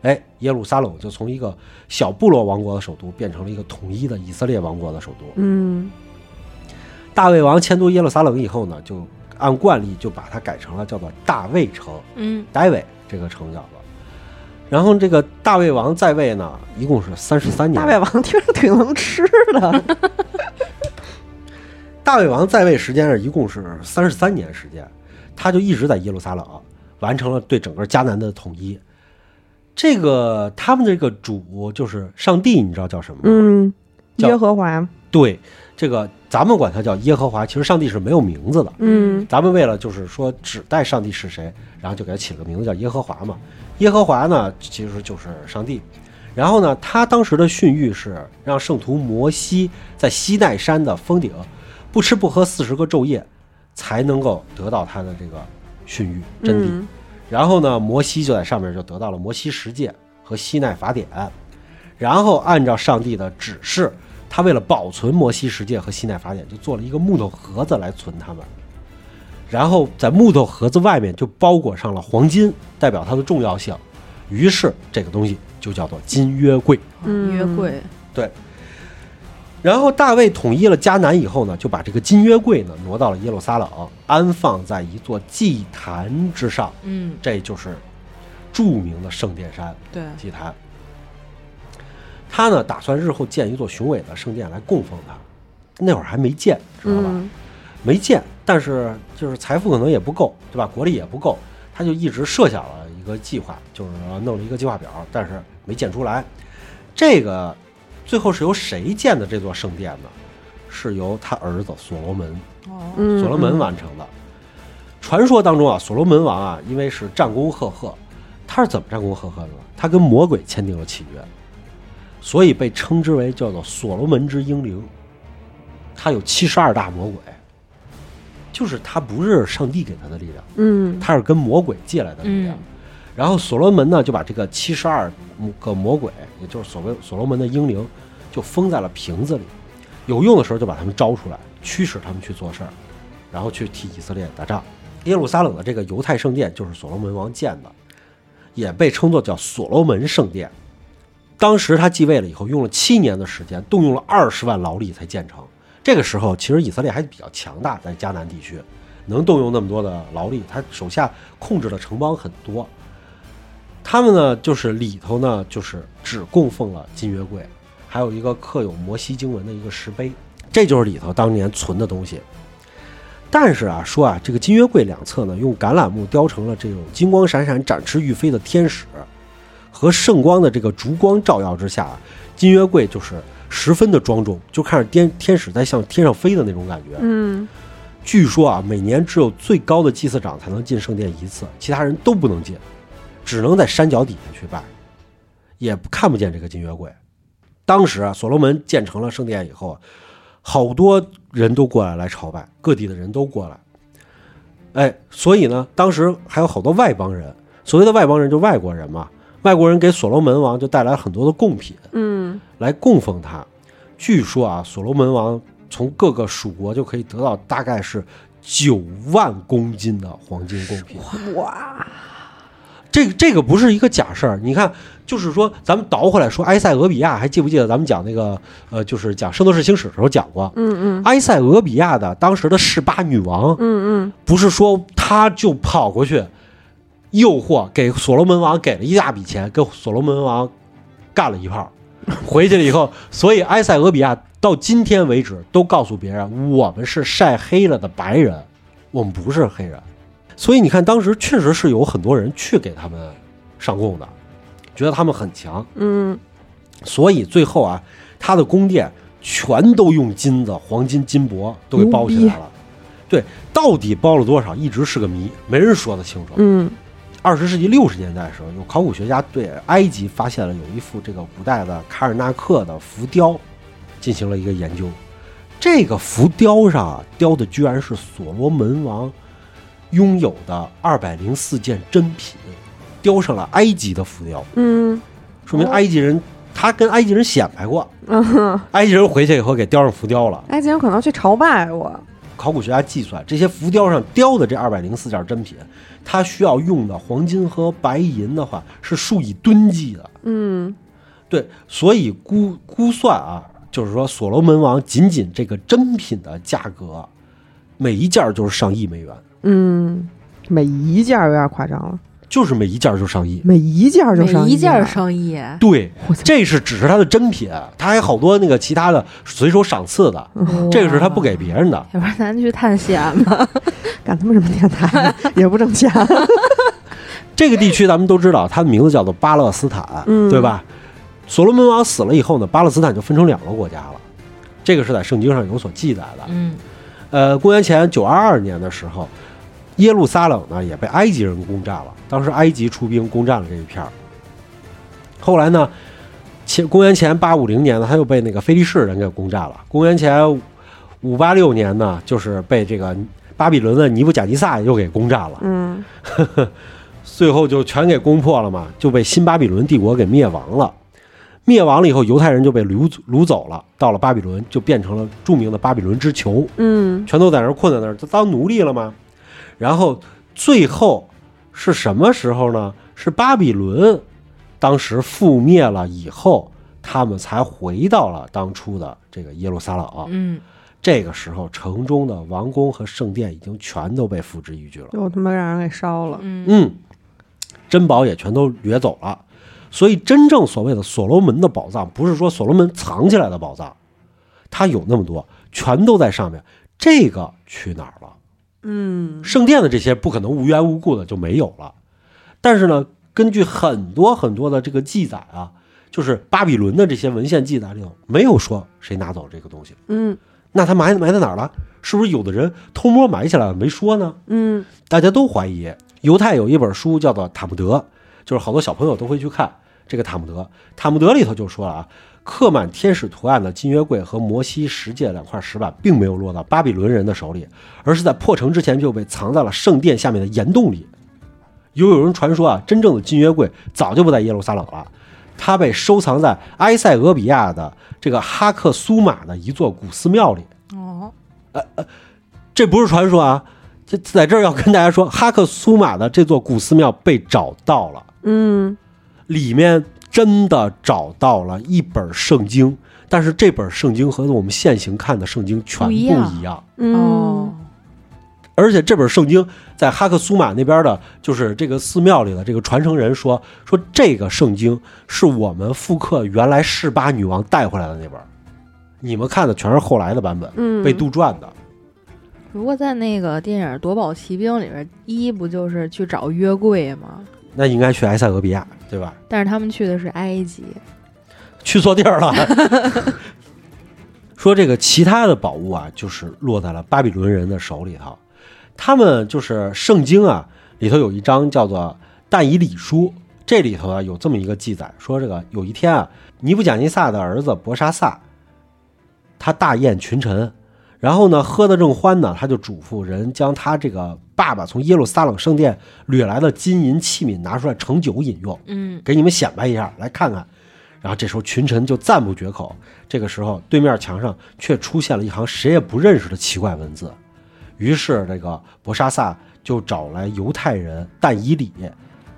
Speaker 3: 哎，耶路撒冷就从一个小部落王国的首都变成了一个统一的以色列王国的首都。
Speaker 1: 嗯
Speaker 3: 大卫王迁都耶路撒冷以后呢，就按惯例就把它改成了叫做大卫城
Speaker 2: 嗯
Speaker 3: （David） 这个城叫做。然后这个大卫王在位呢，一共是三十三年。
Speaker 1: 大卫王听着挺能吃的，
Speaker 3: 大卫王在位时间是一共是三十三年时间，他就一直在耶路撒冷完成了对整个迦南的统一。这个他们这个主就是上帝，你知道叫什么吗？
Speaker 1: 嗯，
Speaker 3: 叫
Speaker 1: 耶和华，
Speaker 3: 对，这个咱们管他叫耶和华，其实上帝是没有名字的。
Speaker 1: 嗯
Speaker 3: 咱们为了就是说指代上帝是谁，然后就给他起了个名字叫耶和华嘛。耶和华呢，其实就是上帝。然后呢，他当时的训谕是让圣徒摩西在西奈山的峰顶不吃不喝四十个昼夜，才能够得到他的这个训谕真谛。
Speaker 1: 嗯
Speaker 3: 然后呢，摩西就在上面就得到了摩西十诫和西奈法典，然后按照上帝的指示，他为了保存摩西十诫和西奈法典，就做了一个木头盒子来存它们。然后在木头盒子外面就包裹上了黄金，代表它的重要性。于是这个东西就叫做金约柜。
Speaker 1: 嗯
Speaker 2: 约柜，
Speaker 3: 然后大卫统一了迦南以后呢，就把这个金约柜呢挪到了耶路撒冷，安放在一座祭坛之上。
Speaker 2: 嗯，
Speaker 3: 这就是著名的圣殿山
Speaker 2: 对，
Speaker 3: 祭坛。他呢，打算日后建一座雄伟的圣殿来供奉他。那会儿还没建，知道吧？
Speaker 1: 嗯
Speaker 3: 没建，但是就是财富可能也不够，对吧？国力也不够，他就一直设想了一个计划，就是弄了一个计划表，但是没建出来。这个最后是由谁建的这座圣殿呢？是由他儿子所罗门所罗门完成的。传说当中啊，所罗门王啊，因为是战功赫赫，他是怎么战功赫赫的呢？他跟魔鬼签订了契约，所以被称之为叫做所罗门之英灵。他有七十二大魔鬼，就是他不是上帝给他的力量，
Speaker 1: 嗯
Speaker 3: 他是跟魔鬼借来的力量。
Speaker 2: 嗯
Speaker 3: 然后所罗门呢，就把这个七十二个魔鬼，也就是所谓所罗门的英灵，就封在了瓶子里，有用的时候就把他们招出来，驱使他们去做事儿，然后去替以色列打仗。耶路撒冷的这个犹太圣殿就是所罗门王建的，也被称作叫所罗门圣殿。当时他继位了以后，用了七年的时间，动用了二十万劳力才建成。这个时候，其实以色列还比较强大，在迦南地区能动用那么多的劳力，他手下控制的城邦很多。他们呢，就是里头呢，就是只供奉了金月桂，还有一个刻有摩西经文的一个石碑，这就是里头当年存的东西。但是啊，说啊，这个金月桂两侧呢，用橄榄木雕成了这种金光闪闪、展翅欲飞的天使，和圣光的这个烛光照耀之下啊，金月桂就是十分的庄重，就看着天天使在向天上飞的那种感觉。
Speaker 1: 嗯
Speaker 3: 据说啊，每年只有最高的祭祀长才能进圣殿一次，其他人都不能进，只能在山脚底下去拜，也看不见这个金月桂。当时啊，所罗门建成了圣殿以后啊，好多人都过来来朝拜，各地的人都过来。哎，所以呢，当时还有好多外邦人，所谓的外邦人就外国人嘛，外国人给所罗门王就带来很多的贡品，
Speaker 1: 嗯
Speaker 3: 来供奉他。据说啊，所罗门王从各个属国就可以得到大概是九万公斤的黄金贡品。
Speaker 1: 哇，
Speaker 3: 这个这个不是一个假事儿，你看，就是说咱们倒回来说，埃塞俄比亚还记不记得咱们讲那个呃，就是讲《圣斗士星矢》的时候讲过，
Speaker 1: 嗯嗯。
Speaker 3: 埃塞俄比亚的当时的示巴女王，
Speaker 1: 嗯嗯。
Speaker 3: 不是说她就跑过去诱惑给所罗门王给了一大笔钱，跟所罗门王干了一炮，回去了以后，所以埃塞俄比亚到今天为止都告诉别人，我们是晒黑了的白人，我们不是黑人。所以你看，当时确实是有很多人去给他们上供的，觉得他们很强。
Speaker 1: 嗯
Speaker 3: 所以最后啊，他的宫殿全都用金子、黄金、金箔都给包起来了。对，到底包了多少，一直是个谜，没人说得清楚。
Speaker 1: 嗯
Speaker 3: 二十世纪六十年代的时候，有考古学家对埃及发现了有一幅这个古代的卡尔纳克的浮雕，进行了一个研究。这个浮雕上啊，雕的居然是所罗门王拥有的二百零四件珍品，雕上了埃及的浮雕，
Speaker 1: 嗯。
Speaker 3: 说明埃及人他跟埃及人显摆过，
Speaker 1: 嗯，
Speaker 3: 埃及人回去以后给雕上浮雕了。
Speaker 1: 埃及人可能去朝拜过，
Speaker 3: 考古学家计算，这些浮雕上雕的这二百零四件珍品，它需要用的黄金和白银的话是数以吨计的。
Speaker 1: 嗯。
Speaker 3: 对，所以估估算啊，就是说所罗门王仅仅这个珍品的价格，每一件就是上亿美元，
Speaker 1: 嗯，每一件儿有点夸张了，
Speaker 3: 就是每一件儿就上亿。
Speaker 1: 每一件儿就上亿每
Speaker 2: 一件上亿，
Speaker 3: 对，这是只是他的真品，他还有好多那个其他的随手赏赐的，这个是他不给别人的。
Speaker 2: 要不然咱去探险吧。
Speaker 1: 干他妈什么电台 也不挣钱，
Speaker 3: 这个地区咱们都知道，它的名字叫做巴勒斯坦，
Speaker 1: 嗯
Speaker 3: 对吧？所罗门王死了以后呢，巴勒斯坦就分成两个国家了，这个是在圣经上有所记载的。
Speaker 2: 嗯
Speaker 3: 呃，公元前九二二年的时候，耶路撒冷呢也被埃及人攻占了，当时埃及出兵攻占了这一片儿。后来呢，前公元前八五零年呢，他又被那个菲利士人给攻占了。公元前五八六年呢，就是被这个巴比伦的尼布甲尼撒又给攻占了。
Speaker 1: 嗯呵呵
Speaker 3: 最后就全给攻破了嘛，就被新巴比伦帝国给灭亡了。灭亡了以后，犹太人就被掳掳走了，到了巴比伦，就变成了著名的巴比伦之囚，
Speaker 1: 嗯
Speaker 3: 全都在那儿困在那儿，就当奴隶了吗？然后最后是什么时候呢？是巴比伦当时覆灭了以后，他们才回到了当初的这个耶路撒冷。
Speaker 2: 嗯，
Speaker 3: 这个时候，城中的王宫和圣殿已经全都被付之一炬了。
Speaker 1: 又他妈让人给烧了，
Speaker 2: 嗯
Speaker 3: 嗯，珍宝也全都掠走了。所以，真正所谓的所罗门的宝藏，不是说所罗门藏起来的宝藏，他有那么多，全都在上面。这个去哪儿了？
Speaker 1: 嗯
Speaker 3: 圣殿的这些不可能无缘无故的就没有了。但是呢，根据很多很多的这个记载啊，就是巴比伦的这些文献记载里头，没有说谁拿走这个东西。
Speaker 1: 嗯
Speaker 3: 那他埋埋在哪儿了？是不是有的人偷摸埋起来了没说呢？
Speaker 1: 嗯
Speaker 3: 大家都怀疑。犹太有一本书叫做《塔木德》，就是好多小朋友都会去看这个《塔木德》。《塔木德》里头就说了啊，刻满天使图案的金约柜和摩西十诫两块石板，并没有落到巴比伦人的手里，而是在破城之前就被藏在了圣殿下面的岩洞里。又有人传说啊，真正的金约柜早就不在耶路撒冷了，它被收藏在埃塞俄比亚的这个哈克苏马的一座古寺庙里。
Speaker 2: 哦，呃呃
Speaker 3: 这不是传说啊，这在这儿要跟大家说，哈克苏马的这座古寺庙被找到了，
Speaker 1: 嗯
Speaker 3: 里面真的找到了一本圣经，但是这本圣经和我们现行看的圣经全不一
Speaker 2: 样。哦，
Speaker 3: 而且这本圣经在哈克苏马那边的，就是这个寺庙里的这个传承人说，说这个圣经是我们复刻原来示巴女王带回来的那本，你们看的全是后来的版本，
Speaker 1: 嗯。
Speaker 3: 被杜撰的。
Speaker 2: 如果在那个电影《夺宝奇兵》里边，一不就是去找约柜吗？
Speaker 3: 那应该去埃塞俄比亚，对吧？
Speaker 2: 但是他们去的是埃及，
Speaker 3: 去错地儿了。说这个其他的宝物啊，就是落在了巴比伦人的手里头。他们就是圣经啊，里头有一章叫做《但以理书》，这里头啊有这么一个记载，说这个有一天啊，尼布甲尼撒的儿子伯沙撒，他大宴群臣，然后呢喝得正欢呢，他就嘱咐人将他这个爸爸从耶路撒冷圣殿掠来的金银器皿拿出来盛酒饮用。
Speaker 2: 嗯
Speaker 3: 给你们显摆一下，来看看。然后这时候群臣就赞不绝口。这个时候，对面墙上却出现了一行谁也不认识的奇怪文字。于是，这个博沙萨就找来犹太人但以理，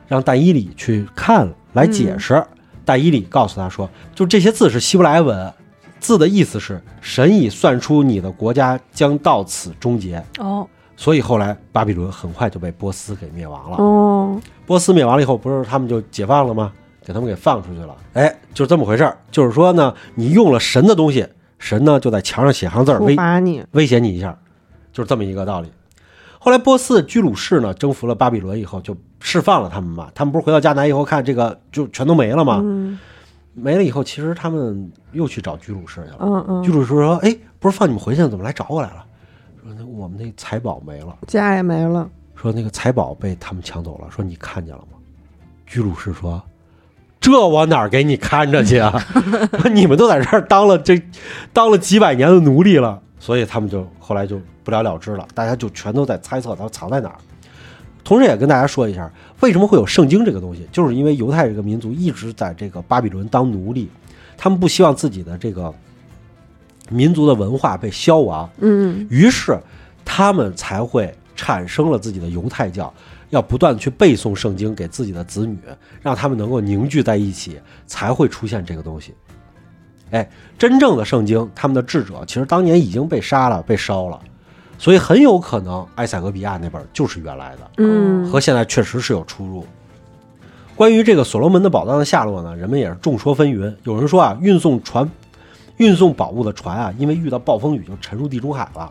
Speaker 3: 让但以理去看来解释。但以理告诉他说，就这些字是希伯来文，字的意思是神已算出你的国家将到此终结。
Speaker 2: 哦，
Speaker 3: 所以后来巴比伦很快就被波斯给灭亡了。
Speaker 1: 哦
Speaker 3: 波斯灭亡了以后，不是他们就解放了吗？给他们给放出去了。哎，就这么回事儿。就是说呢，你用了神的东西，神呢就在墙上写行字儿威
Speaker 1: 罚你，
Speaker 3: 威胁你一下，就是这么一个道理。后来波斯居鲁士呢征服了巴比伦以后，就释放了他们嘛。他们不是回到迦南以后看这个就全都没了吗？
Speaker 1: 嗯
Speaker 3: 没了以后，其实他们又去找居鲁士去了。
Speaker 1: 嗯嗯，
Speaker 3: 居鲁士说：“哎，不是放你们回去了，怎么来找我来了？说那我们那财宝没了。”
Speaker 1: 家也没了，
Speaker 3: 说那个财宝被他们抢走了，说你看见了吗？居鲁士说：“这我哪儿给你看着去啊？你们都在这儿当了这当了几百年的奴隶了，所以他们就后来就不了了之了，大家就全都在猜测它藏在哪儿。同时也跟大家说一下，为什么会有圣经这个东西，就是因为犹太这个民族一直在这个巴比伦当奴隶，他们不希望自己的这个民族的文化被消亡，
Speaker 1: 嗯
Speaker 3: 于是，他们才会产生了自己的犹太教，要不断去背诵圣经给自己的子女，让他们能够凝聚在一起，才会出现这个东西。哎，真正的圣经，他们的智者其实当年已经被杀了、被烧了，所以很有可能埃塞俄比亚那本就是原来的。
Speaker 1: 嗯
Speaker 3: 和现在确实是有出入。关于这个所罗门的宝藏的下落呢，人们也是众说纷纭。有人说啊，运送船、运送宝物的船啊，因为遇到暴风雨就沉入地中海了，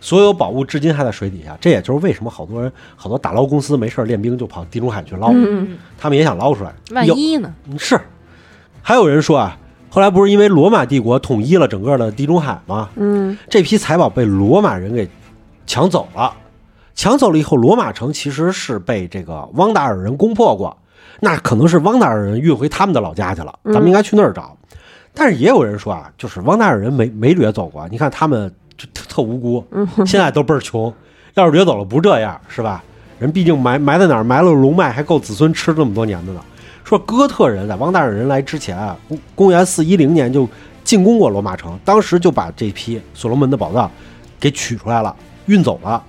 Speaker 3: 所有宝物至今还在水底下。这也就是为什么好多人、好多打捞公司没事儿练兵就跑地中海去捞，
Speaker 1: 嗯
Speaker 3: 他们也想捞出来。
Speaker 2: 万一呢？
Speaker 3: 是，还有人说啊，后来不是因为罗马帝国统一了整个的地中海吗？
Speaker 1: 嗯
Speaker 3: 这批财宝被罗马人给抢走了。抢走了以后，罗马城其实是被这个汪达尔人攻破过，那可能是汪达尔人运回他们的老家去了，咱们应该去那儿找。但是也有人说啊，就是汪达尔人没没掠走过，你看他们就特特无辜，现在都倍儿穷，要是掠走了不这样是吧？人毕竟埋埋在哪儿，埋了龙脉还够子孙吃这么多年的呢。说哥特人在汪达尔人来之前啊，公公元四一零年就进攻过罗马城，当时就把这批所罗门的宝藏给取出来了，运走了。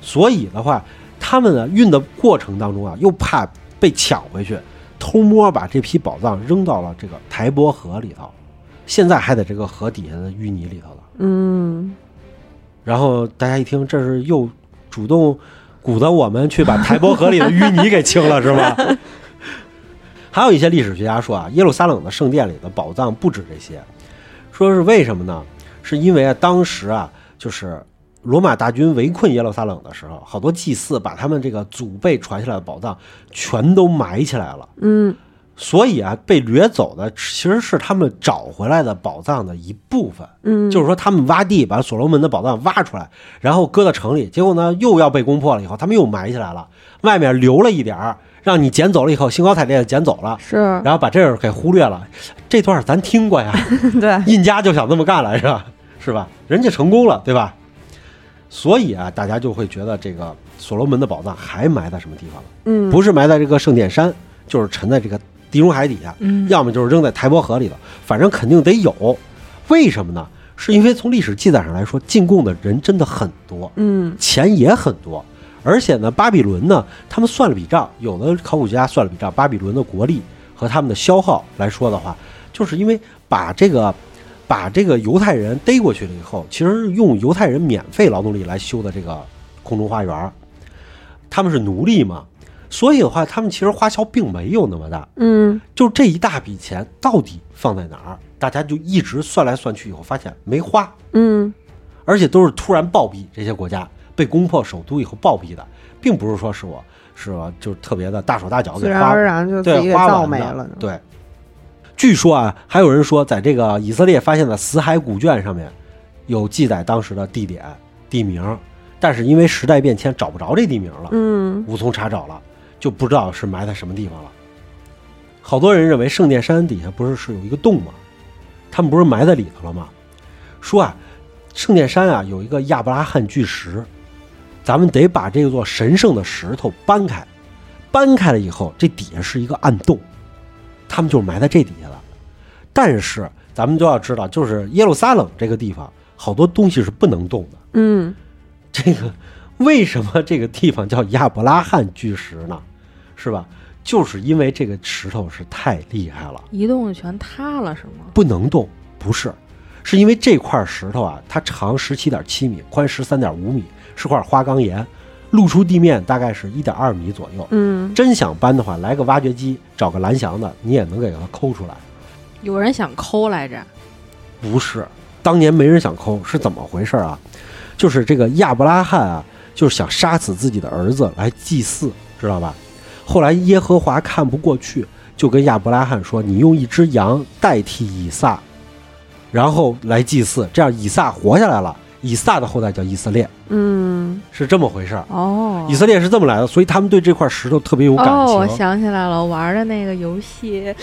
Speaker 3: 所以的话，他们呢运的过程当中啊，又怕被抢回去，偷摸把这批宝藏扔到了这个台伯河里头，现在还在这个河底下的淤泥里头了。
Speaker 1: 嗯
Speaker 3: 然后大家一听，这是又主动鼓捣我们去把台伯河里的淤泥给清了，是吗？还有一些历史学家说啊，耶路撒冷的圣殿里的宝藏不止这些，说是为什么呢？是因为啊，当时啊，就是罗马大军围困耶路撒冷的时候，好多祭祀把他们这个祖辈传下来的宝藏全都埋起来了。
Speaker 1: 嗯
Speaker 3: 所以啊，被掠走的其实是他们找回来的宝藏的一部分。
Speaker 1: 嗯，
Speaker 3: 就是说，他们挖地把所罗门的宝藏挖出来，然后搁到城里，结果呢又要被攻破了，以后他们又埋起来了，外面留了一点儿，让你捡走了以后，兴高采烈的捡走了，
Speaker 1: 是，
Speaker 3: 然后把这儿给忽略了。这段咱听过呀，
Speaker 1: 对，
Speaker 3: 印加就想这么干来着，是吧？人家成功了，对吧？所以啊，大家就会觉得这个所罗门的宝藏还埋在什么地方了？
Speaker 1: 嗯
Speaker 3: 不是埋在这个圣殿山，就是沉在这个地中海底下，
Speaker 2: 嗯，
Speaker 3: 要么就是扔在台伯河里头，反正肯定得有。为什么呢？是因为从历史记载上来说，进贡的人真的很多，
Speaker 1: 嗯
Speaker 3: 钱也很多，而且呢，巴比伦呢，他们算了笔账，有的考古学家算了笔账，巴比伦的国力和他们的消耗来说的话，就是因为把这个把这个犹太人逮过去了以后，其实是用犹太人免费劳动力来修的这个空中花园，他们是奴隶嘛，所以的话，他们其实花销并没有那么大。
Speaker 1: 嗯
Speaker 3: 就这一大笔钱到底放在哪儿？大家就一直算来算去，以后发现没花，
Speaker 1: 嗯
Speaker 3: 而且都是突然暴毙。这些国家被攻破首都以后暴毙的，并不是说是我是我就是特别的大手大脚
Speaker 1: 自然而然就自己
Speaker 3: 对
Speaker 1: 给造
Speaker 3: 花完
Speaker 1: 没了。
Speaker 3: 对，据说啊，还有人说，在这个以色列发现的死海古卷上面有记载当时的地点地名，但是因为时代变迁找不着这地名了。
Speaker 1: 嗯
Speaker 3: 无从查找了，就不知道是埋在什么地方了。好多人认为圣殿山底下不是是有一个洞吗？他们不是埋在里头了吗？说啊，圣殿山啊有一个亚伯拉罕巨石，咱们得把这座神圣的石头搬开，搬开了以后，这底下是一个暗洞，他们就是埋在这底下了。但是咱们就要知道，就是耶路撒冷这个地方，好多东西是不能动的。
Speaker 1: 嗯
Speaker 3: 这个为什么这个地方叫亚伯拉罕巨石呢？是吧？就是因为这个石头是太厉害了，
Speaker 2: 一动就全塌了是吗？
Speaker 3: 不能动。不是，是因为这块石头啊，它长十七点七米，宽十三点五米，是块花岗岩，露出地面大概是一点二米左右。
Speaker 1: 嗯
Speaker 3: 真想搬的话，来个挖掘机，找个蓝翔的，你也能给它抠出来。
Speaker 2: 有人想抠来着，
Speaker 3: 不是，当年没人想抠，是怎么回事啊？就是这个亚伯拉罕啊，就是想杀死自己的儿子来祭祀，知道吧？后来耶和华看不过去，就跟亚伯拉罕说：“你用一只羊代替以撒，然后来祭祀，这样以撒活下来了。以撒的后代叫以色列，
Speaker 1: 嗯
Speaker 3: 是这么回事儿。
Speaker 2: 哦
Speaker 3: 以色列是这么来的，所以他们对这块石头特别有感情。
Speaker 2: 哦，我想起来了，我玩的那个游戏，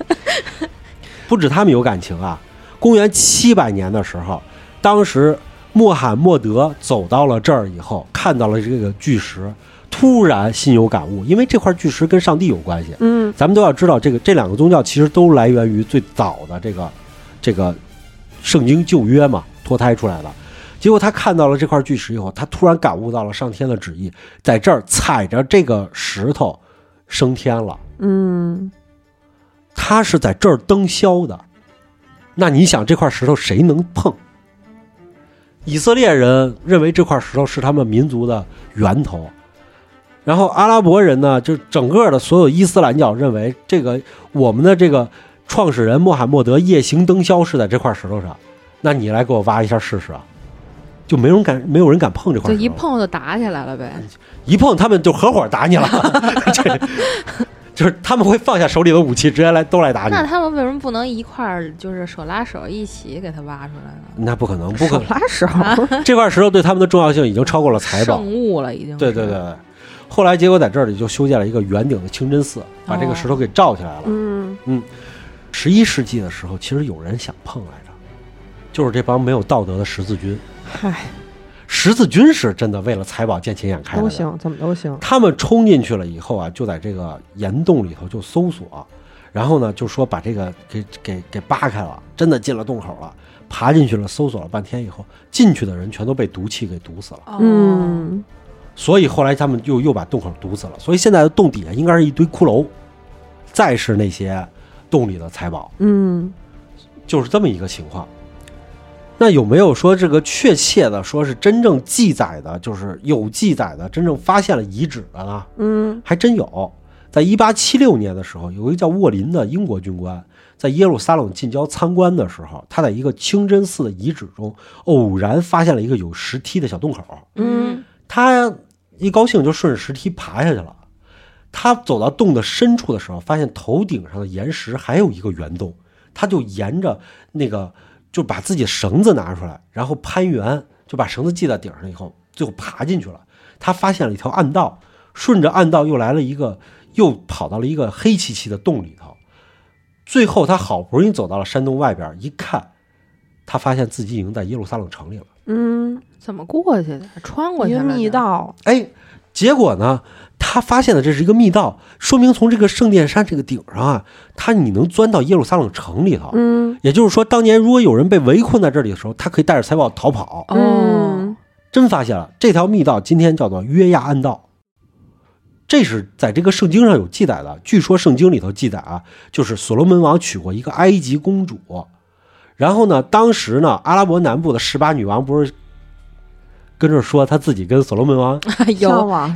Speaker 3: 不止他们有感情啊，公元七百年的时候，当时穆罕默德走到了这儿以后，看到了这个巨石，突然心有感悟，因为这块巨石跟上帝有关系。
Speaker 1: 嗯
Speaker 3: 咱们都要知道，这个这两个宗教其实都来源于最早的这个这个圣经旧约嘛，脱胎出来的。结果他看到了这块巨石以后，他突然感悟到了上天的旨意，在这儿踩着这个石头升天了。
Speaker 1: 嗯，
Speaker 3: 他是在这儿登霄的。那你想，这块石头谁能碰？以色列人认为这块石头是他们民族的源头，然后阿拉伯人呢，就整个的所有伊斯兰教认为这个我们的这个创始人穆罕默德夜行登霄是在这块石头上。那你来给我挖一下试试啊！就没人敢，没有人敢碰这块
Speaker 2: 就
Speaker 3: 石头。
Speaker 2: 一碰就打起来了呗。
Speaker 3: 一碰他们就合伙打你了，这就是他们会放下手里的武器，直接来都来打你。
Speaker 2: 那他们为什么不能一块儿就是手拉手一起给它挖出来呢？
Speaker 3: 那不可能，不可能。
Speaker 1: 手拉手，
Speaker 3: 这块石头对他们的重要性已经超过了财宝。
Speaker 2: 圣物了，已经。
Speaker 3: 对对对。对。后来结果在这里就修建了一个圆顶的清真寺，把这个石头给罩起来了。
Speaker 1: 嗯嗯
Speaker 3: 十一世纪的时候，其实有人想碰来着，就是这帮没有道德的十字军。
Speaker 1: 嗨，
Speaker 3: 十字军是真的为了财宝见钱眼开的。
Speaker 1: 都行，怎么都行。
Speaker 3: 他们冲进去了以后啊，就在这个岩洞里头就搜索，然后呢就说把这个给给给扒开了，真的进了洞口了，爬进去了，搜索了半天以后，进去的人全都被毒气给毒死了。
Speaker 2: 哦，
Speaker 1: 嗯，
Speaker 3: 所以后来他们又又把洞口堵死了，所以现在的洞底下应该是一堆骷髅，再是那些洞里的财宝，
Speaker 1: 嗯，
Speaker 3: 就是这么一个情况。那有没有说这个确切的说是真正记载的，就是有记载的，真正发现了遗址的呢？
Speaker 1: 嗯，
Speaker 3: 还真有。在一八七六年的时候，有一个叫沃林的英国军官在耶路撒冷近郊参观的时候，他在一个清真寺的遗址中偶然发现了一个有石梯的小洞口。
Speaker 2: 嗯，
Speaker 3: 他一高兴就顺着石梯爬下去了。他走到洞的深处的时候，发现头顶上的岩石还有一个圆洞，他就沿着那个就把自己绳子拿出来，然后攀援，就把绳子系在顶上以后，最后爬进去了。他发现了一条暗道，顺着暗道又来了一个，又跑到了一个黑漆漆的洞里头。最后他好不容易走到了山洞外边，一看，他发现自己已经在耶路撒冷城里了。
Speaker 1: 嗯，
Speaker 2: 怎么过去的？穿过去了？
Speaker 1: 一个密。道，
Speaker 3: 哎，结果呢，他发现的这是一个密道，说明从这个圣殿山这个顶上啊，他你能钻到耶路撒冷城里头。
Speaker 1: 嗯，
Speaker 3: 也就是说，当年如果有人被围困在这里的时候，他可以带着财宝逃跑。
Speaker 2: 哦
Speaker 1: 嗯，
Speaker 3: 真发现了这条密道，今天叫做约亚暗道。这是在这个圣经上有记载的。据说圣经里头记载啊，就是所罗门王娶过一个埃及公主，然后呢，当时呢，阿拉伯南部的十八女王不是跟着说他自己跟所罗门王
Speaker 1: 向
Speaker 2: 有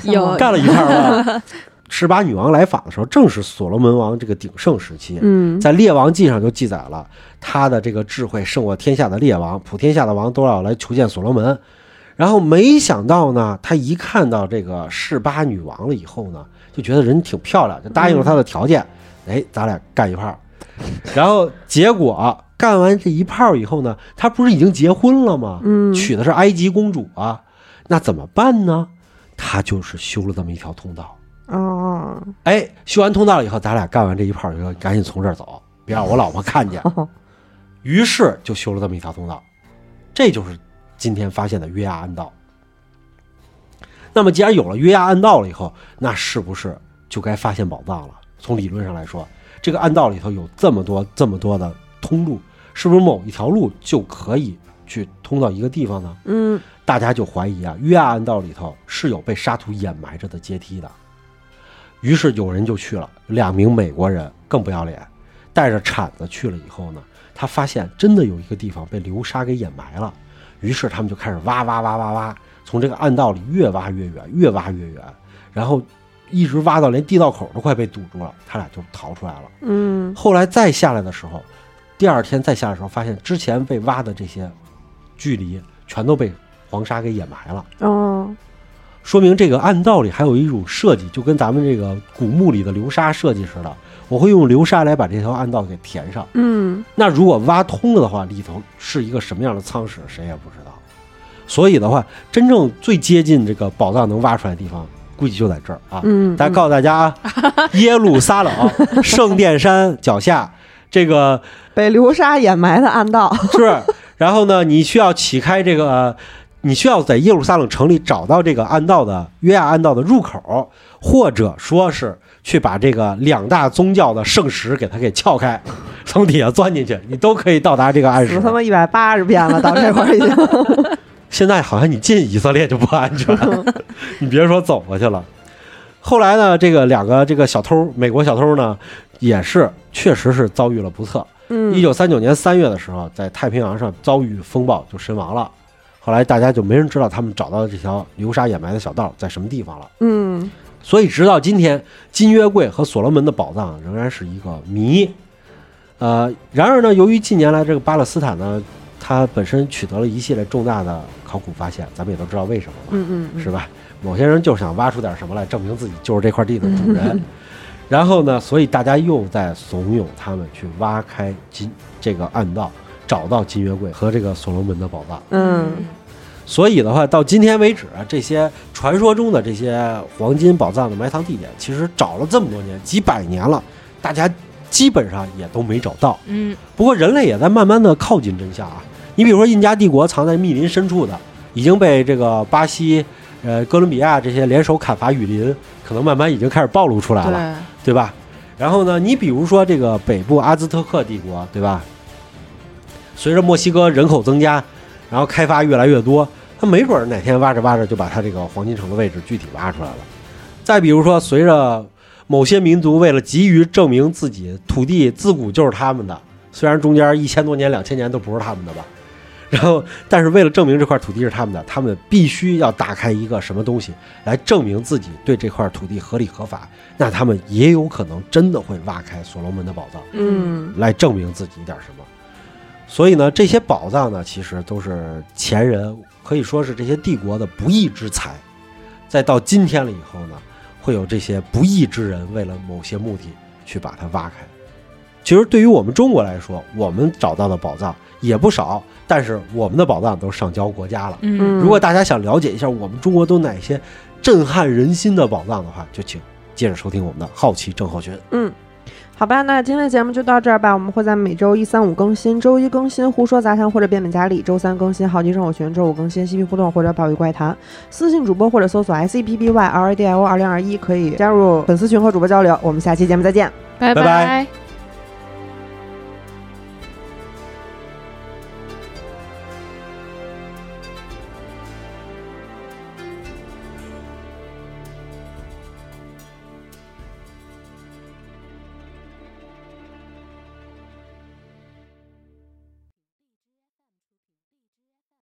Speaker 2: 有
Speaker 1: 往
Speaker 3: 干了一炮吗？十八女王来访的时候，正是所罗门王这个鼎盛时期。
Speaker 1: 嗯，
Speaker 3: 在《列王记》上就记载了他的这个智慧胜过天下的列王，普天下的王都要来求见所罗门。然后没想到呢，他一看到这个示巴女王了以后呢，就觉得人挺漂亮，就答应了他的条件。哎，咱俩干一炮。然后结果干完这一炮以后呢，他不是已经结婚了吗？
Speaker 1: 嗯
Speaker 3: 娶的是埃及公主啊，那怎么办呢？他就是修了这么一条通道。
Speaker 1: 哦，
Speaker 3: 哎，修完通道了以后，咱俩干完这一炮以后，赶紧从这儿走，别让我老婆看见。于是就修了这么一条通道，这就是今天发现的约亚暗道。那么，既然有了约亚暗道了以后，那是不是就该发现宝藏了？从理论上来说，这个暗道里头有这么多、这么多的通路，是不是某一条路就可以去通到一个地方呢？
Speaker 1: 嗯，
Speaker 3: 大家就怀疑啊，约亚暗道里头是有被沙土掩埋着的阶梯的。于是有人就去了，两名美国人更不要脸，带着铲子去了以后呢，他发现真的有一个地方被流沙给掩埋了。于是他们就开始挖挖挖挖挖，从这个暗道里越挖越远，越挖越远，然后一直挖到连地道口都快被堵住了，他俩就逃出来了。
Speaker 1: 嗯，
Speaker 3: 后来再下来的时候，第二天再下的时候，发现之前被挖的这些距离全都被黄沙给掩埋了，
Speaker 1: 哦，
Speaker 3: 说明这个暗道里还有一种设计，就跟咱们这个古墓里的流沙设计似的。我会用流沙来把这条暗道给填上。
Speaker 1: 嗯，
Speaker 3: 那如果挖通了的话，里头是一个什么样的仓室，谁也不知道。所以的话，真正最接近这个宝藏能挖出来的地方，估计就在这儿啊。
Speaker 1: 嗯，
Speaker 3: 大家告诉大家啊，耶路撒冷圣殿山脚下这个
Speaker 1: 被流沙掩埋的暗道，
Speaker 3: 是，然后呢，你需要启开这个，呃你需要在耶路撒冷城里找到这个暗道的约亚暗道的入口，或者说是去把这个两大宗教的圣石给它给撬开，从底下钻进去，你都可以到达这个暗室
Speaker 1: 死。他妈一百八十遍了，到这块儿已经。
Speaker 3: 现在好像你进以色列就不安全，你别说走过去了。后来呢，这个两个这个小偷，美国小偷呢，也是确实是遭遇了不测。
Speaker 1: 嗯，
Speaker 3: 一九三九年三月的时候，在太平洋上遭遇风暴就身亡了。后来大家就没人知道他们找到的这条流沙掩埋的小道在什么地方了。
Speaker 1: 嗯
Speaker 3: 所以直到今天，金约柜和所罗门的宝藏仍然是一个谜。呃，然而呢，由于近年来这个巴勒斯坦呢，它本身取得了一系列重大的考古发现，咱们也都知道为什么了，
Speaker 1: 嗯嗯嗯，
Speaker 3: 是吧？某些人就想挖出点什么来证明自己就是这块地的主人，然后呢，所以大家又在怂恿他们去挖开金这个暗道，找到金月桂和这个所罗门的宝藏。
Speaker 1: 嗯
Speaker 3: 所以的话，到今天为止，这些传说中的这些黄金宝藏的埋藏地点，其实找了这么多年，几百年了，大家基本上也都没找到。
Speaker 2: 嗯
Speaker 3: 不过人类也在慢慢的靠近真相啊。你比如说，印加帝国藏在密林深处的，已经被这个巴西、呃哥伦比亚这些联手砍伐雨林，可能慢慢已经开始暴露出来了。
Speaker 2: 对，
Speaker 3: 对吧？然后呢，你比如说这个北部阿兹特克帝国，对吧？随着墨西哥人口增加，然后开发越来越多，他没准儿哪天挖着挖着就把他这个黄金城的位置具体挖出来了。再比如说，随着某些民族为了急于证明自己土地自古就是他们的，虽然中间一千多年、两千年都不是他们的吧，然后但是为了证明这块土地是他们的，他们必须要打开一个什么东西来证明自己对这块土地合理合法，那他们也有可能真的会挖开所罗门的宝藏，
Speaker 1: 嗯
Speaker 3: 来证明自己一点什么。所以呢，这些宝藏呢，其实都是前人可以说是这些帝国的不义之财。再到今天了以后呢，会有这些不义之人为了某些目的去把它挖开。其实对于我们中国来说，我们找到的宝藏也不少，但是我们的宝藏都上交国家了。
Speaker 2: 嗯
Speaker 3: 如果大家想了解一下我们中国都哪些震撼人心的宝藏的话，就请接着收听我们的好奇症候群。
Speaker 1: 嗯。好吧，那今天的节目就到这儿吧。我们会在每周一、三、五更新，周一更新《胡说杂谈》或者《变本加厉》，周三更新《好奇症候群》，周五更新《嬉皮互动》或者《保育怪谈》。私信主播或者搜索 S E P B Y R A D I O 二零二一，可以加入粉丝群和主播交流。我们下期节目再见。
Speaker 2: 拜
Speaker 3: 拜拜